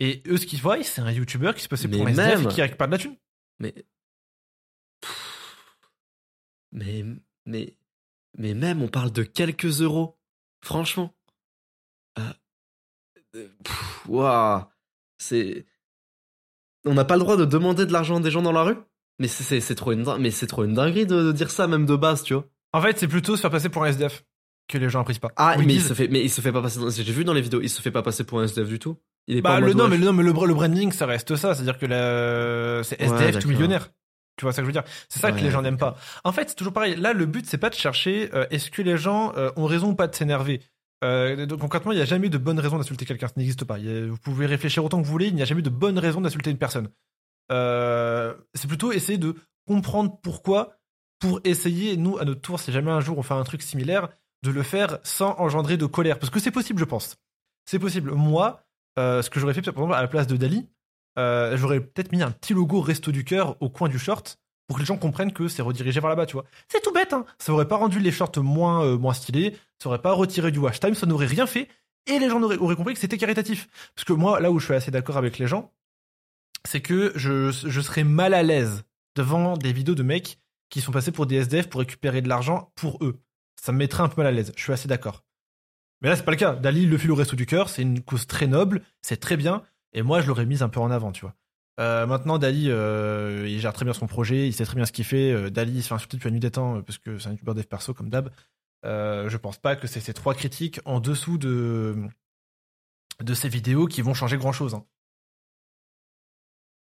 [SPEAKER 1] Et eux, ce qu'ils voient, c'est un YouTuber qui se passait pour un SDF
[SPEAKER 2] même.
[SPEAKER 1] et qui récupère de la thune.
[SPEAKER 2] Mais. Mais. Mais. Mais même, on parle de quelques euros. Franchement. Euh, Waouh. C'est. On n'a pas le droit de demander de l'argent des gens dans la rue? Mais c'est- c'est c'est trop une mais c'est trop une dinguerie de, de dire ça même de base, tu vois.
[SPEAKER 1] En fait, c'est plutôt se faire passer pour un SDF que les gens apprécient pas.
[SPEAKER 2] Ah, mais il se fait mais il se fait pas passer dans- j'ai vu dans les vidéos, il se fait pas passer pour un SDF du tout. Il est pas
[SPEAKER 1] Bah, le,
[SPEAKER 2] ouais,
[SPEAKER 1] mais, le, non, mais le, le branding, ça reste ça. C'est-à-dire que la- c'est
[SPEAKER 2] Ouais,
[SPEAKER 1] SDF tout
[SPEAKER 2] d'accord.
[SPEAKER 1] millionnaire. Tu vois ça que je veux dire? C'est ça que
[SPEAKER 2] Ouais,
[SPEAKER 1] les gens n'aiment pas. En fait, c'est toujours pareil. Là, le but, c'est pas de chercher euh, est-ce que les gens euh, ont raison ou pas de s'énerver? Euh, donc concrètement, il n'y a jamais de bonne raison d'insulter quelqu'un. Ça n'existe pas. Vous pouvez réfléchir autant que vous voulez. Il n'y a jamais de bonne raison d'insulter une personne. Euh, c'est plutôt essayer de comprendre pourquoi, pour essayer, nous, à notre tour, si jamais un jour on fait un truc similaire, de le faire sans engendrer de colère. Parce que c'est possible, je pense. C'est possible. Moi, euh, ce que j'aurais fait, par exemple, à la place de Dali, j'aurais peut-être mis un petit logo Resto du Cœur au coin du short que les gens comprennent que c'est redirigé vers là-bas, tu vois. C'est tout bête, hein. Ça aurait pas rendu les shorts moins, euh, moins stylés, ça aurait pas retiré du watch time, ça n'aurait rien fait, et les gens auraient, auraient compris que c'était caritatif. Parce que moi, là où je suis assez d'accord avec les gens, c'est que je, je serais mal à l'aise devant des vidéos de mecs qui sont passés pour des SDF pour récupérer de l'argent pour eux. Ça me mettrait un peu mal à l'aise, je suis assez d'accord. Mais là, c'est pas le cas. Dali le file au resto du cœur, c'est une cause très noble, c'est très bien, et moi, je l'aurais mise un peu en avant, tu vois. Euh, maintenant, Dali, euh, il gère très bien son projet, il sait très bien ce qu'il fait. Euh, Dali, il se fait insulter depuis la nuit des temps parce que c'est un youtubeur dev perso comme d'hab. Je pense pas que c'est ces trois critiques en dessous de de ces vidéos qui vont changer grand chose.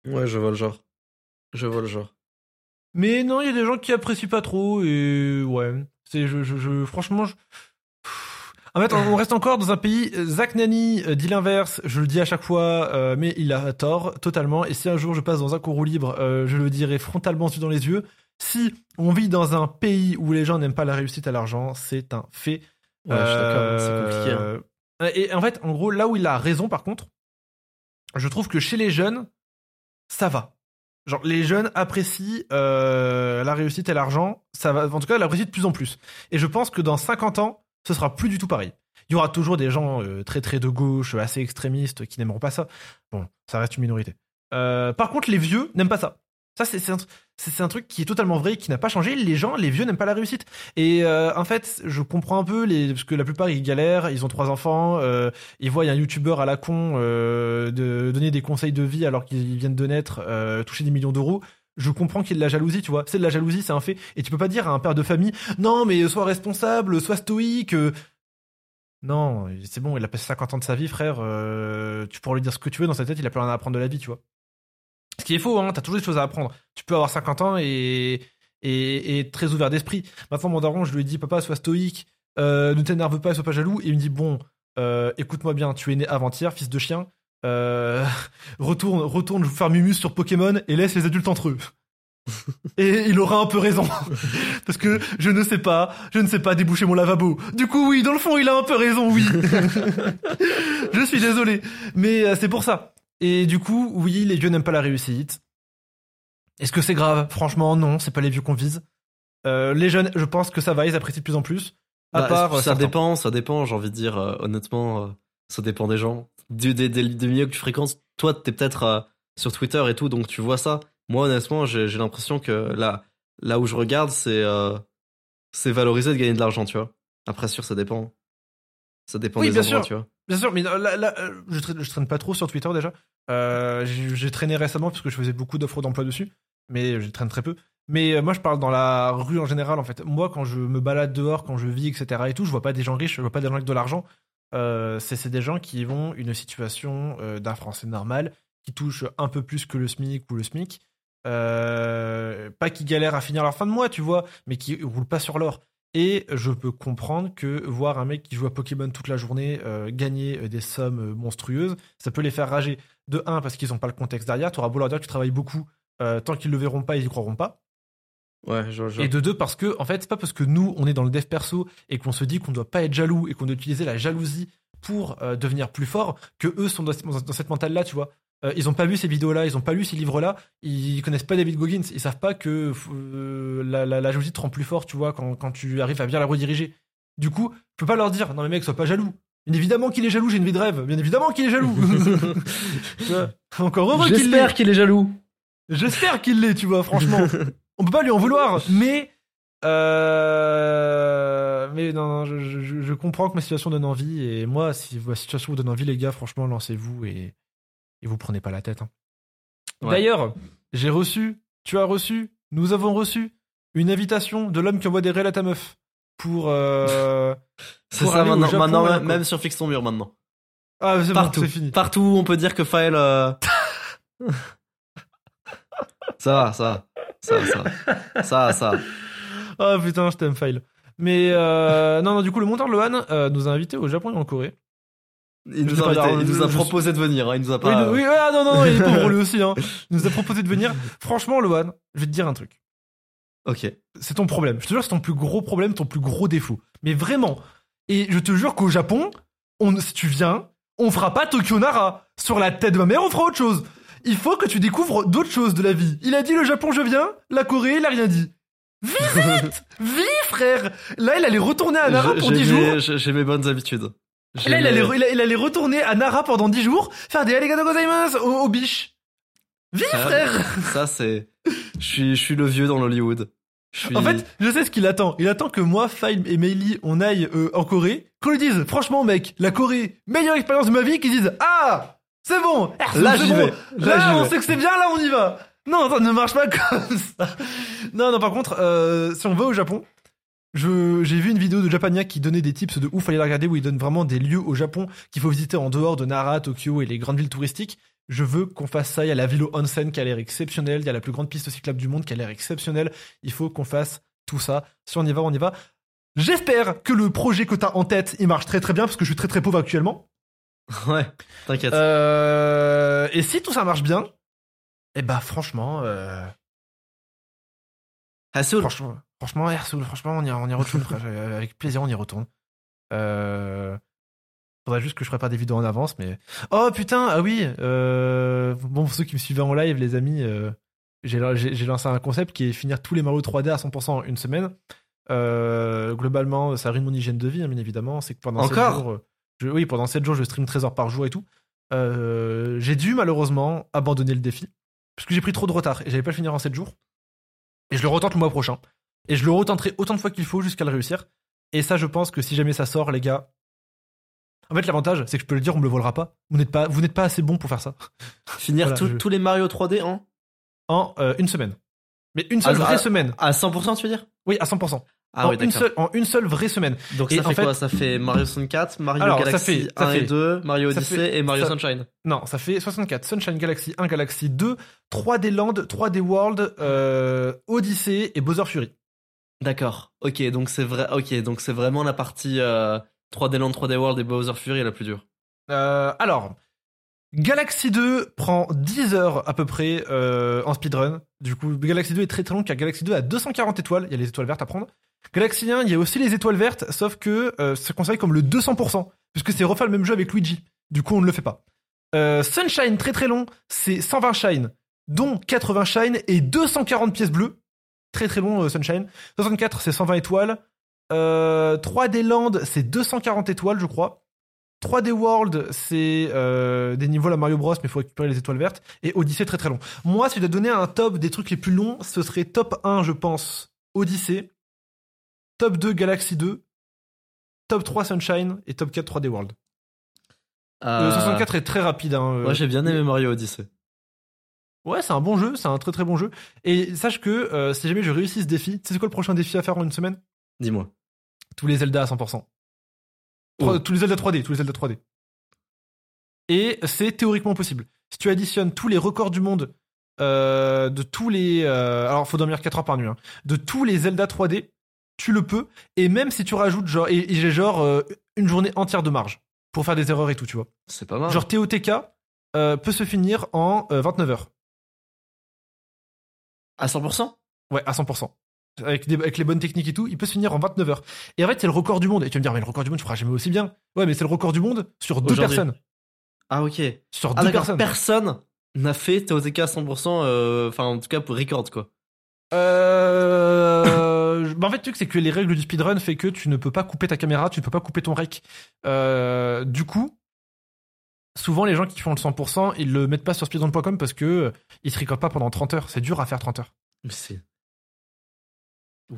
[SPEAKER 2] Ouais, je vois le genre. Je vois le genre.
[SPEAKER 1] Mais non, il y a des gens qui apprécient pas trop et ouais, c'est je, je, je- franchement. Je... En fait, on reste encore dans un pays. Zach Nani euh, dit l'inverse. Je le dis à chaque fois, euh, mais il a tort totalement. Et si un jour je passe dans un cours libre, euh, je le dirai frontalement dans les yeux. Si on vit dans un pays où les gens n'aiment pas la réussite à l'argent, c'est un fait.
[SPEAKER 2] Ouais, je suis d'accord, c'est compliqué. hein.
[SPEAKER 1] Euh, Et en fait, en gros, là où il a raison, par contre, je trouve que chez les jeunes, ça va. Genre, les jeunes apprécient euh, la réussite et l'argent. Ça va, en tout cas, l'apprécient de plus en plus. Et je pense que dans 50 ans, ce sera plus du tout pareil. Il y aura toujours des gens euh, très très de gauche, assez extrémistes, qui n'aimeront pas ça. Bon, ça reste une minorité. Euh, par contre, les vieux n'aiment pas ça. Ça, c'est un, un truc qui est totalement vrai, qui n'a pas changé. Les gens, les vieux n'aiment pas la réussite. Et euh, en fait, je comprends un peu, les, parce que la plupart, ils galèrent, ils ont trois enfants, euh, ils voient un youtubeur à la con euh, de donner des conseils de vie alors qu'ils viennent de naître, euh, toucher des millions d'euros. Je comprends qu'il y ait de la jalousie, tu vois. C'est de la jalousie, c'est un fait. Et tu peux pas dire à un père de famille, non, mais sois responsable, sois stoïque. Non, c'est bon, il a passé 50 ans de sa vie, frère. euh, tu pourras lui dire ce que tu veux dans sa tête, il a plus rien à apprendre de la vie, tu vois. Ce qui est faux, hein, t'as toujours des choses à apprendre. Tu peux avoir 50 ans et, et, et très ouvert d'esprit. Maintenant, mon daron, je lui ai dit, papa, sois stoïque, euh, ne t'énerve pas, sois pas jaloux. Et il me dit, bon, euh, écoute-moi bien, tu es né avant-hier, fils de chien. Euh, (laughs) retourne, retourne faire Mumus sur Pokémon et laisse les adultes entre eux. (laughs) Et il aura un peu raison. (laughs) Parce que je ne sais pas, je ne sais pas déboucher mon lavabo. Du coup, oui, dans le fond, il a un peu raison, oui. je suis désolé. Mais euh, c'est pour ça. Et du coup, oui, les vieux n'aiment pas la réussite. Est-ce que c'est grave? Franchement, non, c'est pas les vieux qu'on vise. Euh, les jeunes, je pense que ça va, ils apprécient de plus en plus. À
[SPEAKER 2] Bah,
[SPEAKER 1] part,
[SPEAKER 2] ça
[SPEAKER 1] certains.
[SPEAKER 2] dépend, ça dépend, j'ai envie de dire, euh, honnêtement, euh, ça dépend des gens. Des, des, des milieux que tu fréquentes, toi, t'es peut-être euh, sur Twitter et tout, donc tu vois ça. Moi, honnêtement, j'ai l'impression que là, là où je regarde, c'est euh, c'est valorisé de gagner de l'argent, tu vois. Après, sûr, ça dépend. Ça dépend
[SPEAKER 1] Oui,
[SPEAKER 2] des
[SPEAKER 1] bien
[SPEAKER 2] endroits,
[SPEAKER 1] sûr.
[SPEAKER 2] tu vois.
[SPEAKER 1] Bien sûr, mais là, là, euh, je, traîne, je traîne pas trop sur Twitter déjà. Euh, j'ai traîné récemment parce que je faisais beaucoup d'offres d'emploi dessus, mais je traîne très peu. Mais euh, moi, je parle dans la rue en général, en fait. Moi, quand je me balade dehors, quand je vis, etc. et tout, je vois pas des gens riches, je vois pas des gens avec de l'argent. Euh, c'est des gens qui vont une situation euh, d'un Français normal, qui touche un peu plus que le SMIC ou le SMIC. Euh, pas qui galèrent à finir leur fin de mois, tu vois, mais qui roulent pas sur l'or. Et je peux comprendre que voir un mec qui joue à Pokémon toute la journée gagner des sommes monstrueuses, ça peut les faire rager. De un, parce qu'ils ont pas le contexte derrière. Tu auras beau leur dire que tu travailles beaucoup, tant qu'ils le verront pas, ils y croiront pas.
[SPEAKER 2] Ouais, je, je-
[SPEAKER 1] Et de deux, parce que, en fait, c'est pas parce que nous, on est dans le dev perso et qu'on se dit qu'on doit pas être jaloux et qu'on doit utiliser la jalousie pour euh, devenir plus fort, que eux sont dans, dans- dans cette mentale-là, tu vois. Euh, ils ont pas vu ces vidéos-là, ils ont pas lu ces livres-là, ils connaissent pas David Goggins, ils savent pas que euh, la, la, la jalousie te rend plus fort, tu vois, quand, quand tu arrives à bien la rediriger. Du coup, je peux pas leur dire, non mais mec, sois pas jaloux. Bien évidemment qu'il est jaloux, j'ai une vie de rêve. Bien évidemment qu'il est jaloux. (laughs) Encore heureux qu'il l'est.
[SPEAKER 2] J'espère qu'il est jaloux.
[SPEAKER 1] J'espère qu'il l'est, tu vois, franchement. (laughs) On peut pas lui en vouloir, mais. Euh... Mais non, non je, je- je comprends que ma situation donne envie, et moi, si ma situation vous donne envie, les gars, franchement, lancez-vous et, et vous prenez pas la tête. hein.
[SPEAKER 2] Ouais.
[SPEAKER 1] D'ailleurs, j'ai reçu, tu as reçu, nous avons reçu une invitation de l'homme qui envoie des réels à ta meuf pour. Euh... (laughs)
[SPEAKER 2] C'est ça maintenant,
[SPEAKER 1] Japon,
[SPEAKER 2] maintenant
[SPEAKER 1] là,
[SPEAKER 2] même, sur Fixe ton mur maintenant.
[SPEAKER 1] Ah, c'est bon,
[SPEAKER 2] Partout,
[SPEAKER 1] c'est fini.
[SPEAKER 2] partout, on peut dire que Faël. euh, (laughs) ça va, ça va, ça va, ça va, ça va, ça va. (laughs)
[SPEAKER 1] Ah putain, je t'aime, File. Mais euh, non, non, du coup, le monteur Lohan euh, nous a invités au Japon et en Corée.
[SPEAKER 2] Il nous a,
[SPEAKER 1] pas,
[SPEAKER 2] invité-
[SPEAKER 1] alors,
[SPEAKER 2] il nous a
[SPEAKER 1] je-
[SPEAKER 2] proposé de venir, hein, il nous a
[SPEAKER 1] Oui,
[SPEAKER 2] pas.
[SPEAKER 1] nous- oui, ah, non, non, non, il est pauvre (laughs) lui aussi. Hein. Il nous a proposé de venir. Franchement, Lohan, je vais te dire un truc.
[SPEAKER 2] Ok.
[SPEAKER 1] C'est ton problème. Je te jure, c'est ton plus gros problème, ton plus gros défaut. Mais vraiment. Et je te jure qu'au Japon, on, si tu viens, on fera pas Tokyo Nara. Sur la tête de ma mère, on fera autre chose. Il faut que tu découvres d'autres choses de la vie. Il a dit le Japon, je viens. La Corée, il a rien dit. Visite (laughs) Vis, frère Là, il allait retourner à Nara
[SPEAKER 2] Je-
[SPEAKER 1] pour
[SPEAKER 2] j'ai
[SPEAKER 1] 10
[SPEAKER 2] mes-
[SPEAKER 1] jours.
[SPEAKER 2] J'ai mes bonnes habitudes.
[SPEAKER 1] Et là, il allait, il, a- il allait retourner à Nara pendant 10 jours, faire des arigato gozaimasu au, au biche. Vis,
[SPEAKER 2] Ça,
[SPEAKER 1] frère
[SPEAKER 2] Ça, c'est. Je suis, je suis le vieux dans l'Hollywood. Suis.
[SPEAKER 1] En fait, je sais ce qu'il attend. Il attend que moi, File et Meili, on aille euh, en Corée. Qu'on lui dise, franchement, mec, la Corée, meilleure expérience de ma vie, qu'ils disent, ah, c'est bon,
[SPEAKER 2] Là,
[SPEAKER 1] c'est
[SPEAKER 2] j'y
[SPEAKER 1] bon.
[SPEAKER 2] vais. Là,
[SPEAKER 1] on
[SPEAKER 2] vais.
[SPEAKER 1] sait que c'est bien, là, on y va. Non, ça ne marche pas (laughs) comme ça. Non, non, par contre, euh, si on va au Japon, je, j'ai vu une vidéo de Japania qui donnait des tips de ouf, fallait la regarder, où il donne vraiment des lieux au Japon qu'il faut visiter en dehors de Nara, Tokyo et les grandes villes touristiques. Je veux qu'on fasse ça. Il y a la ville au onsen qui a l'air exceptionnelle. Il y a la plus grande piste cyclable du monde qui a l'air exceptionnelle. Il faut qu'on fasse tout ça. Si on y va, on y va. J'espère que le projet que t'as en tête, il marche très très bien parce que je suis très très pauvre actuellement. (laughs)
[SPEAKER 2] Ouais, t'inquiète.
[SPEAKER 1] Euh, et si tout ça marche bien, eh bah franchement, euh,
[SPEAKER 2] Ah,
[SPEAKER 1] franchement, franchement, franchement, on y, on y retourne, frère. (laughs) Avec plaisir, on y retourne. Euh, faudrait juste que je prépare des vidéos en avance, mais oh putain, ah oui, euh, bon pour ceux qui me suivaient en live, les amis, euh, j'ai lancé un concept qui est finir tous les Mario 3D à 100% en une semaine. Euh, globalement, ça ruine mon hygiène de vie, hein, bien évidemment. C'est que pendant
[SPEAKER 2] Encore?
[SPEAKER 1] jours, je, oui, pendant 7 jours, je stream 13 heures par jour et tout. Euh, j'ai dû malheureusement abandonner le défi parce que j'ai pris trop de retard et j'avais pas le finir en 7 jours. Et je le retente le mois prochain. Et je le retenterai autant de fois qu'il faut jusqu'à le réussir. Et ça, je pense que si jamais ça sort, les gars. En fait, l'avantage, c'est que je peux le dire, on me le volera pas. Vous n'êtes pas, vous n'êtes pas assez bon pour faire ça. (laughs)
[SPEAKER 2] Finir
[SPEAKER 1] Voilà,
[SPEAKER 2] tout-
[SPEAKER 1] je-
[SPEAKER 2] tous les Mario 3D en.
[SPEAKER 1] En euh, une semaine. Mais une seule
[SPEAKER 2] Ah,
[SPEAKER 1] vraie
[SPEAKER 2] ah,
[SPEAKER 1] semaine.
[SPEAKER 2] À 100%, tu veux dire?
[SPEAKER 1] Oui, à 100%.
[SPEAKER 2] Ah
[SPEAKER 1] en,
[SPEAKER 2] oui,
[SPEAKER 1] une seule, en une seule vraie semaine.
[SPEAKER 2] Donc
[SPEAKER 1] Et
[SPEAKER 2] ça
[SPEAKER 1] en
[SPEAKER 2] fait,
[SPEAKER 1] fait-
[SPEAKER 2] quoi? Ça fait Mario 64, Mario
[SPEAKER 1] Alors, ça
[SPEAKER 2] Galaxy
[SPEAKER 1] fait- ça
[SPEAKER 2] 1
[SPEAKER 1] fait-
[SPEAKER 2] et 2, Mario
[SPEAKER 1] ça
[SPEAKER 2] Odyssey
[SPEAKER 1] fait-
[SPEAKER 2] et Mario
[SPEAKER 1] ça-
[SPEAKER 2] Sunshine.
[SPEAKER 1] Non, ça fait 64. Sunshine Galaxy 1, Galaxy 2, 3D Land, 3D World, euh, Odyssey et Bowser Fury.
[SPEAKER 2] D'accord. Ok, donc c'est vrai. Ok, donc c'est vraiment la partie euh, 3D Land, 3D World et Bowser Fury la plus dure.
[SPEAKER 1] Euh, alors, Galaxy 2 prend 10 heures à peu près euh, en speedrun. Du coup, Galaxy 2 est très très long car Galaxy 2 a 240 étoiles. Il y a les étoiles vertes à prendre. Galaxy 1, il y a aussi les étoiles vertes, sauf que euh, c'est considéré comme le 200%, puisque c'est refaire le même jeu avec Luigi. Du coup, on ne le fait pas. Euh, Sunshine, très très long, c'est 120 shine, dont 80 shine et 240 pièces bleues. Très très long, euh, Sunshine. 64, c'est 120 étoiles. Euh, 3D Land, c'est 240 étoiles, je crois. 3D World, c'est des niveaux à Mario Bros, mais il faut récupérer les étoiles vertes. Et Odyssey, très très long. Moi, si je dois donner un top des trucs les plus longs, ce serait top 1, je pense, Odyssey. Top 2, Galaxy 2. Top 3, Sunshine. Et top 4, 3D World. Le
[SPEAKER 2] Euh,
[SPEAKER 1] 64 est très rapide. Hein, euh.
[SPEAKER 2] Moi, j'ai bien aimé Mario Odyssey.
[SPEAKER 1] Ouais, c'est un bon jeu, c'est un très très bon jeu. Et sache que euh, si jamais je réussis ce défi, tu sais c'est quoi le prochain défi à faire en une semaine?
[SPEAKER 2] Dis-moi.
[SPEAKER 1] Tous les Zelda à 100%.
[SPEAKER 2] Oh.
[SPEAKER 1] Trois- Tous les Zelda 3D, tous les Zelda 3D. Et c'est théoriquement possible. Si tu additionnes tous les records du monde euh, de tous les... alors, faut dormir 4 heures par nuit. hein, de tous les Zelda 3D, tu le peux. Et même si tu rajoutes genre... Et, et j'ai genre euh, une journée entière de marge pour faire des erreurs et tout, tu vois.
[SPEAKER 2] C'est pas mal.
[SPEAKER 1] Genre TOTK euh, peut se finir en euh, 29 heures.
[SPEAKER 2] à 100%
[SPEAKER 1] Ouais, à 100%. Avec, des- avec les bonnes techniques et tout, il peut se finir en 29 heures. Et en fait, c'est le record du monde. Et tu vas me dire, mais le record du monde, tu feras jamais aussi bien. Ouais, mais c'est le record du monde sur deux personnes.
[SPEAKER 2] Ah, ok.
[SPEAKER 1] Sur
[SPEAKER 2] Ah,
[SPEAKER 1] deux personnes.
[SPEAKER 2] Personne n'a fait TOTK à 100%, euh, enfin, en tout cas, pour record, quoi.
[SPEAKER 1] Euh... bah, en fait, le truc, c'est que les règles du speedrun fait que tu ne peux pas couper ta caméra, tu ne peux pas couper ton rec. Euh, du coup, souvent, les gens qui font le 100%, ils le mettent pas sur speedrun.com parce que euh, ils se recordent pas pendant 30 heures. C'est dur à faire 30 heures.
[SPEAKER 2] C'est.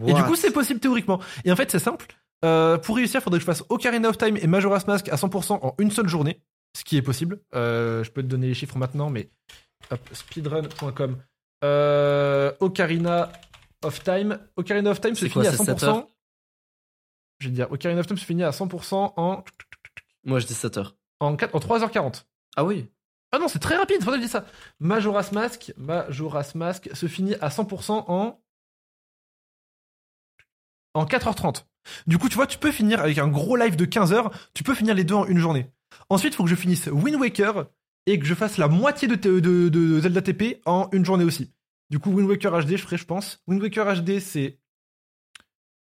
[SPEAKER 1] Et du coup, c'est possible théoriquement. Et en fait, c'est simple. Euh, pour réussir, il faudrait que je fasse Ocarina of Time et Majora's Mask à 100% en une seule journée, ce qui est possible. Euh, je peux te donner les chiffres maintenant, mais speedrun.com. Euh, Ocarina of Time. Ocarina of Time se finit à
[SPEAKER 2] c'est 7
[SPEAKER 1] 100%.
[SPEAKER 2] heures?
[SPEAKER 1] Je vais dire, Ocarina of Time se finit à 100% en,
[SPEAKER 2] Moi, je dis 7 heures.
[SPEAKER 1] en, 4 en 3h40.
[SPEAKER 2] Ah oui
[SPEAKER 1] Ah non, c'est très rapide, faudrait que je dise ça. Majora's Mask, Majora's Mask se finit à 100% en en 4h30. Du coup, tu vois, tu peux finir avec un gros live de 15 heures, tu peux finir les deux en une journée. Ensuite, il faut que je finisse Wind Waker et que je fasse la moitié de, de, de- de Zelda TP en une journée aussi. Du coup, Wind Waker HD, je ferai, je pense. Wind Waker HD, c'est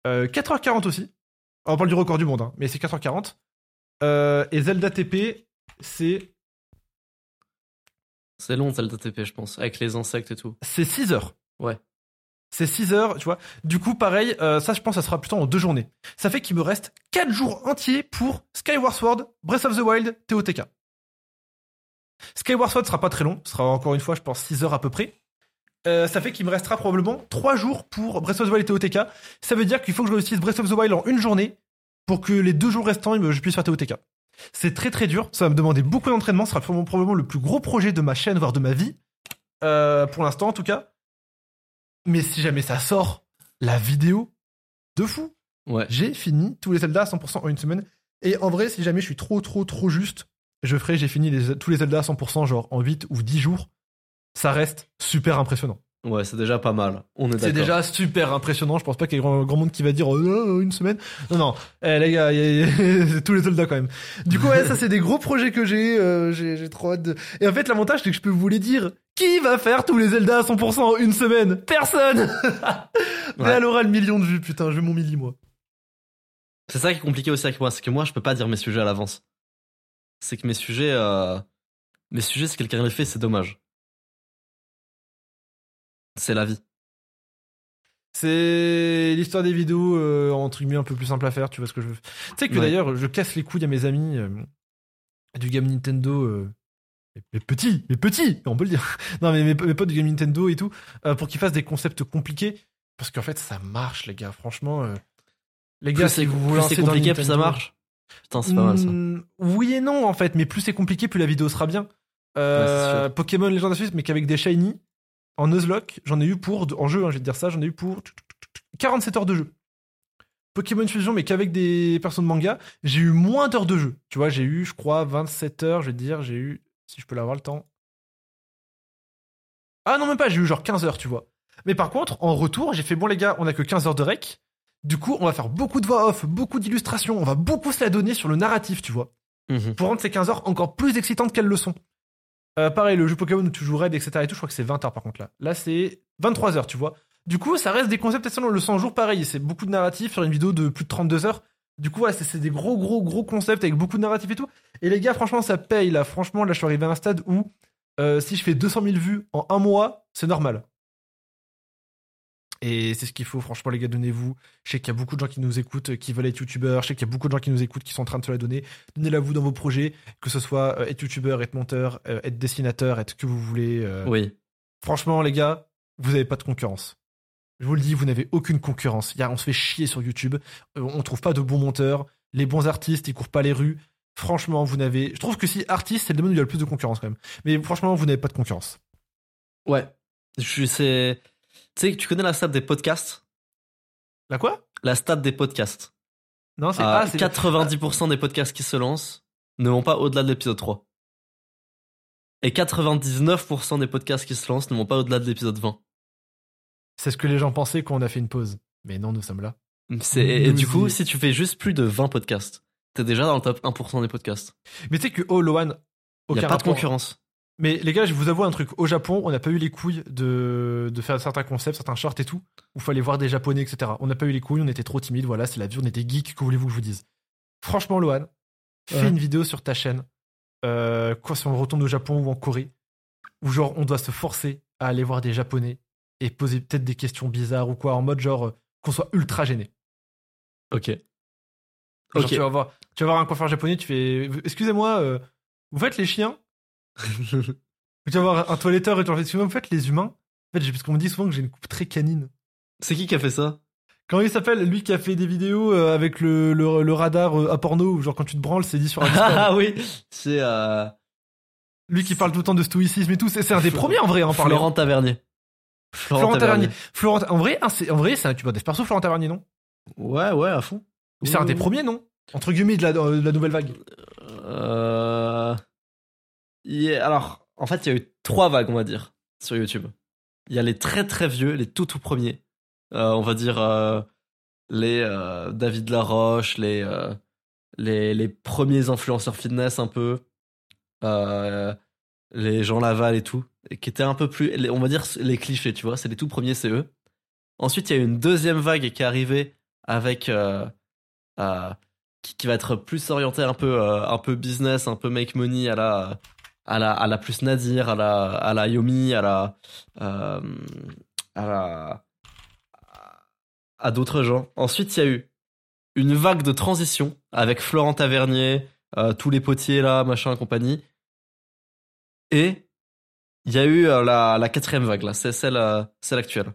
[SPEAKER 1] euh, 4h40 aussi. On parle du record du monde, hein, mais c'est 4h40. Euh, et Zelda TP, c'est
[SPEAKER 2] C'est long, Zelda TP, je pense, avec les insectes et tout.
[SPEAKER 1] c'est 6 heures.
[SPEAKER 2] Ouais.
[SPEAKER 1] C'est 6 heures, tu vois. Du coup, pareil, euh, ça, je pense, ça sera plutôt en deux journées. Ça fait qu'il me reste 4 jours entiers pour Skyward Sword, Breath of the Wild, TOTK. Skyward Sword sera pas très long, ce sera encore une fois, je pense, 6 heures à peu près. Euh, ça fait qu'il me restera probablement 3 jours pour Breath of the Wild et TOTK. Ça veut dire qu'il faut que je réussisse Breath of the Wild en une journée pour que les deux jours restants, me- je puisse faire TOTK. C'est très très dur, ça va me demander beaucoup d'entraînement, ce sera probablement- probablement le plus gros projet de ma chaîne, voire de ma vie. Euh, pour l'instant en tout cas. Mais si jamais ça sort, la vidéo de fou.
[SPEAKER 2] Ouais.
[SPEAKER 1] J'ai fini tous les Zelda à 100% en une semaine. Et en vrai, si jamais je suis trop trop trop juste, je ferai, j'ai fini les- tous les Zelda à 100% genre en 8 ou 10 jours. Ça reste super impressionnant.
[SPEAKER 2] Ouais, c'est déjà pas mal. On est d'accord.
[SPEAKER 1] C'est déjà super impressionnant. Je pense pas qu'il y ait grand, grand monde qui va dire oh, une semaine. Non, non. Eh, les gars, y a- (laughs) c'est tous les soldats quand même. Du coup, ouais, ça c'est des gros projets que j'ai. euh, j'ai j'ai trop hâte de... Et en fait, l'avantage c'est que je peux vous les dire. Qui va faire tous les Zelda à 100% en une semaine? Personne. (laughs) Mais
[SPEAKER 2] Ouais.
[SPEAKER 1] elle aura le million de vues. Putain, je veux mon milli moi.
[SPEAKER 2] C'est ça qui est compliqué aussi avec moi, c'est que moi, je peux pas dire mes sujets à l'avance. C'est que mes sujets, euh, mes sujets, si quelqu'un les fait, c'est dommage. C'est la vie.
[SPEAKER 1] C'est l'histoire des vidéos euh, entre guillemets un peu plus simple à faire. Tu vois ce que je veux. Tu sais que
[SPEAKER 2] Ouais.
[SPEAKER 1] d'ailleurs, je casse les couilles à mes amis euh, du game Nintendo. euh, les petits, les petits, on peut le dire. (laughs) Non, mais mes, mes potes du game Nintendo et tout, euh, pour qu'ils fassent des concepts compliqués. Parce qu'en fait, ça marche, les gars. Franchement, les gars,
[SPEAKER 2] Plus
[SPEAKER 1] si
[SPEAKER 2] c'est
[SPEAKER 1] vous
[SPEAKER 2] plus c'est
[SPEAKER 1] dans
[SPEAKER 2] compliqué, plus ça marche. Putain, c'est pas mal ça.
[SPEAKER 1] Mm, Oui et non, en fait. Mais plus c'est compliqué, plus la vidéo sera bien. Euh,
[SPEAKER 2] Ouais.
[SPEAKER 1] Pokémon Legend Arceus, mais qu'avec des shiny. En Nuzlocke, j'en ai eu pour, en jeu, hein, je vais te dire ça, j'en ai eu pour 47 heures de jeu. Pokémon Fusion, mais qu'avec des personnes manga, j'ai eu moins d'heures de jeu. Tu vois, j'ai eu, je crois, 27 heures, je vais te dire, j'ai eu, si je peux l'avoir le temps. Ah non, même pas, j'ai eu genre 15 heures, tu vois. Mais par contre, en retour, j'ai fait, bon les gars, on a que 15 heures de rec. Du coup, on va faire beaucoup de voix off, beaucoup d'illustrations, on va beaucoup se la donner sur le narratif, tu vois
[SPEAKER 2] Mhm.
[SPEAKER 1] pour rendre ces 15 heures encore plus excitantes qu'elles le sont. Euh, pareil, le jeu Pokémon où tu joues raid, etc. et tout, je crois que c'est 20 heures par contre là. Là, c'est 23 heures, tu vois. Du coup, ça reste des concepts, selon le 100 jours, pareil. C'est beaucoup de narratifs sur une vidéo de plus de 32 heures. Du coup, c'est c'est des gros, gros, gros concepts avec beaucoup de narratifs et tout. Et les gars, franchement, ça paye là. Franchement, là, je suis arrivé à un stade où euh, si je fais 200 000 vues en un mois, c'est normal. Et c'est ce qu'il faut, franchement, les gars, donnez-vous. Je sais qu'il y a beaucoup de gens qui nous écoutent, qui veulent être youtubeurs. Je sais qu'il y a beaucoup de gens qui nous écoutent, qui sont en train de se la donner. Donnez-la vous dans vos projets, que ce soit euh, être youtubeur, être monteur, euh, être dessinateur, être ce que vous voulez. euh.
[SPEAKER 2] Oui.
[SPEAKER 1] Franchement, les gars, vous n'avez pas de concurrence. Je vous le dis, vous n'avez aucune concurrence. Y a- on se fait chier sur YouTube. On trouve pas de bons monteurs. Les bons artistes, ils courent pas les rues. Franchement, vous n'avez. Je trouve que si artiste, c'est le domaine où il y a le plus de concurrence quand même. Mais franchement, vous n'avez pas de concurrence.
[SPEAKER 2] Ouais. Je c'est, tu sais, tu connais la stat des podcasts?
[SPEAKER 1] La quoi?
[SPEAKER 2] La stat des podcasts.
[SPEAKER 1] Non, c'est
[SPEAKER 2] ah,
[SPEAKER 1] c'est
[SPEAKER 2] 90% des podcasts qui se lancent ne vont pas au-delà de l'épisode 3. Et 99% des podcasts qui se lancent ne vont pas au-delà de l'épisode 20.
[SPEAKER 1] c'est ce que les gens pensaient quand on a fait une pause. Mais non, nous sommes là.
[SPEAKER 2] C'est, et, et du coup, si tu fais juste plus de 20 podcasts, t'es déjà dans le top 1% des podcasts.
[SPEAKER 1] Mais tu sais que oh, Loan,
[SPEAKER 2] Il n'y a pas de concurrence.
[SPEAKER 1] Mais les gars, je vous avoue un truc. Au Japon, on n'a pas eu les couilles de, de faire certains concepts, certains shorts et tout, où il fallait voir des japonais, etc. On n'a pas eu les couilles, on était trop timides, voilà, c'est la vie, on était geeks, que voulez-vous que je vous dise? Franchement, Loan, fais
[SPEAKER 2] Ouais.
[SPEAKER 1] une vidéo sur ta chaîne, euh, quoi, si on retourne au Japon ou en Corée, où genre on doit se forcer à aller voir des japonais et poser peut-être des questions bizarres ou quoi, en mode genre euh, qu'on soit ultra gêné.
[SPEAKER 2] Ok.
[SPEAKER 1] Genre,
[SPEAKER 2] Ok.
[SPEAKER 1] tu, vas voir, tu vas voir un coiffeur japonais, tu fais Excusez-moi, euh, vous faites les chiens (laughs) Tu vas voir un toiletteur et tu leur fais Excusez-moi, vous faites les humains En fait, parce qu'on me dit souvent que j'ai une coupe très canine.
[SPEAKER 2] C'est qui qui a fait ça?
[SPEAKER 1] Comment il s'appelle? Lui qui a fait des vidéos euh, avec le, le, le radar euh, à porno, où genre quand tu te branles, c'est dit sur (laughs) un.
[SPEAKER 2] Ah oui, c'est euh,
[SPEAKER 1] Lui qui parle tout le temps de stoïcisme et tout, c'est un des premiers en vrai à en parler.
[SPEAKER 2] Florent Tavernier.
[SPEAKER 1] Florent Tavernier. Florent, en vrai, hein, en vrai, c'est un youtubeur d'Esperso, Florent Tavernier, non?
[SPEAKER 2] Ouais, ouais, à fond.
[SPEAKER 1] C'est un des premiers, non? Entre guillemets de la, de la nouvelle vague.
[SPEAKER 2] Euh... Alors, en fait, il y a eu trois vagues, on va dire, sur YouTube. Il y a les très très vieux, les tout tout premiers. Euh, on va dire euh, les euh, David Laroche, les, les les premiers influenceurs fitness un peu, les Jean Laval et tout, qui étaient un peu plus, on va dire les clichés, tu vois. C'est les tout premiers, c'est eux. Ensuite, il y a une deuxième vague qui est arrivée avec qui, qui va être plus orienté un peu un peu business, un peu make money à la à la à la plus Nadir, à la à la Yomi, à la euh, à la à d'autres gens. Ensuite, il y a eu une vague de transition avec Florent Tavernier, euh, tous les potiers là, machin, compagnie. Et il y a eu euh, la, la quatrième vague là, c'est celle, celle actuelle.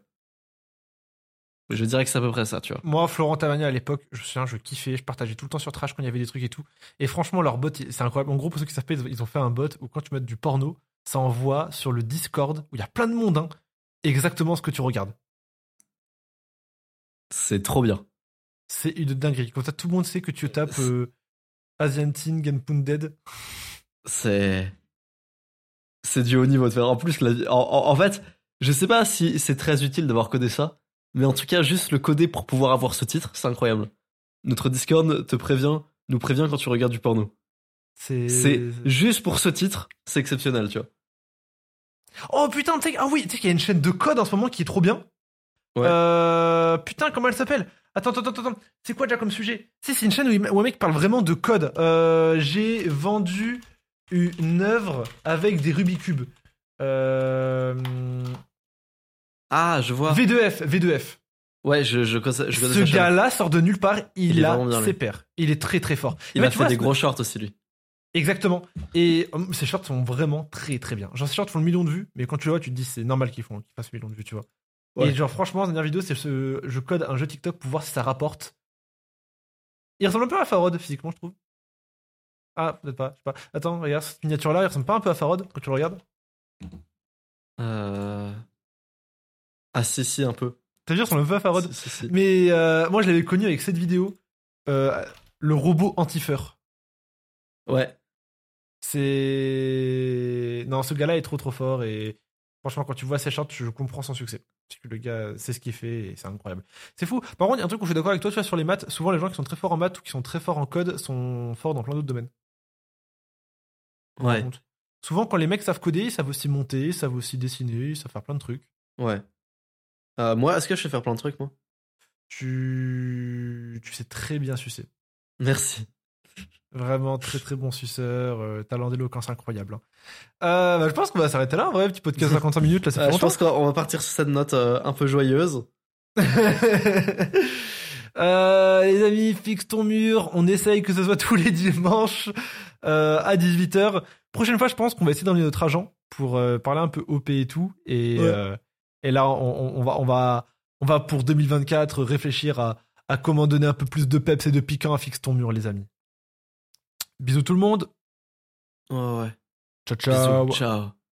[SPEAKER 2] Je dirais que c'est à peu près ça, tu vois.
[SPEAKER 1] Moi, Florent Tavernier à l'époque, je me souviens, je kiffais, je partageais tout le temps sur Trash quand il y avait des trucs et tout. Et franchement, leur bot, c'est incroyable. En gros, pour ceux qui savent pas, ils ont- fait un bot où quand tu mets du porno, ça envoie sur le Discord où il y a plein de monde, hein, exactement ce que tu regardes.
[SPEAKER 2] C'est trop bien.
[SPEAKER 1] C'est une dinguerie. Comme ça, tout le monde sait que tu tapes euh, Asian Teen Gunpounded.
[SPEAKER 2] C'est. C'est du haut niveau de faire. En plus, la... en, en- en fait, je sais pas si c'est très utile d'avoir codé ça, mais en tout cas, juste le coder pour pouvoir avoir ce titre, c'est incroyable. Notre Discord te prévient, nous prévient quand tu regardes du porno.
[SPEAKER 1] C'est.
[SPEAKER 2] Juste pour ce titre, c'est exceptionnel, tu vois.
[SPEAKER 1] Oh putain, tu ah oui, tu sais qu'il y a une chaîne de code en ce moment qui est trop bien.
[SPEAKER 2] Ouais.
[SPEAKER 1] Euh, putain, comment elle s'appelle? Attends, attends, attends, attends. C'est quoi déjà comme sujet? C'est une chaîne où, il- où un mec parle vraiment de code. Euh, J'ai vendu une œuvre avec des Rubik's Cube. Euh,
[SPEAKER 2] Ah, je vois.
[SPEAKER 1] V2F, V2F.
[SPEAKER 2] Ouais, je, je connais, je connais
[SPEAKER 1] Ce gars-là sort de nulle part, il,
[SPEAKER 2] Il est
[SPEAKER 1] a
[SPEAKER 2] vraiment bien, lui.
[SPEAKER 1] ses pairs. Il est très très fort.
[SPEAKER 2] Il
[SPEAKER 1] Mais
[SPEAKER 2] a fait
[SPEAKER 1] vois,
[SPEAKER 2] des gros shorts aussi, lui.
[SPEAKER 1] Exactement. Et hum, ces shorts sont vraiment très très bien. Genre ces shorts font le million de vues, mais quand tu le vois, tu te dis c'est normal qu'ils font, qu'ils fassent le million de vues, tu vois.
[SPEAKER 2] Ouais.
[SPEAKER 1] Et genre franchement, la dernière vidéo, c'est ce, je code un jeu TikTok pour voir si ça rapporte. Il ressemble un peu à Farod physiquement, je trouve. Ah, peut-être pas, je sais pas. Attends, regarde cette miniature là, il ressemble pas un peu à Farod quand tu le regardes.
[SPEAKER 2] Euh... Ah, si, si, un peu.
[SPEAKER 1] T'as vu, ressemble un peu à Farod.
[SPEAKER 2] Si, si, si.
[SPEAKER 1] Mais euh, moi, je l'avais connu avec cette vidéo, euh, le robot anti-feur.
[SPEAKER 2] Ouais.
[SPEAKER 1] C'est. Non, ce gars-là est trop trop fort et franchement, quand tu vois ses shorts, je comprends son succès. Parce que le gars sait ce qu'il fait et c'est incroyable. C'est fou. Par contre, il y a un truc où je suis d'accord avec toi, tu vois, sur les maths, souvent les gens qui sont très forts en maths ou qui sont très forts en code sont forts dans plein d'autres domaines.
[SPEAKER 2] Ouais.
[SPEAKER 1] Souvent, quand les mecs savent coder, ils savent aussi monter, ils savent aussi dessiner, ils savent faire plein de trucs.
[SPEAKER 2] Ouais. Euh, moi, est-ce que je sais faire plein de trucs, moi?
[SPEAKER 1] Tu, tu sais très bien sucer.
[SPEAKER 2] Merci.
[SPEAKER 1] Vraiment très très bon suceur, euh, talent d'éloquence incroyable. hein. Euh, bah, je pense qu'on va s'arrêter là, en vrai, petit podcast (laughs) 55 minutes, là, ça fait
[SPEAKER 2] Euh, je
[SPEAKER 1] longtemps.
[SPEAKER 2] pense qu'on va partir sur cette note euh, un peu joyeuse. (laughs)
[SPEAKER 1] Euh, les amis, fixe ton mur. On essaye que ce soit (laughs) tous les dimanches euh, à 18h. Prochaine fois, je pense qu'on va essayer d'emmener notre agent pour euh, parler un peu OP et tout. Et,
[SPEAKER 2] Ouais.
[SPEAKER 1] Et là, on, va, on, va, on va pour 2024 réfléchir à, à comment donner un peu plus de peps et de piquant à fixe ton mur, les amis. Bisous tout le monde.
[SPEAKER 2] Ouais, ouais.
[SPEAKER 1] Ciao, ciao.
[SPEAKER 2] Bisous. Ciao.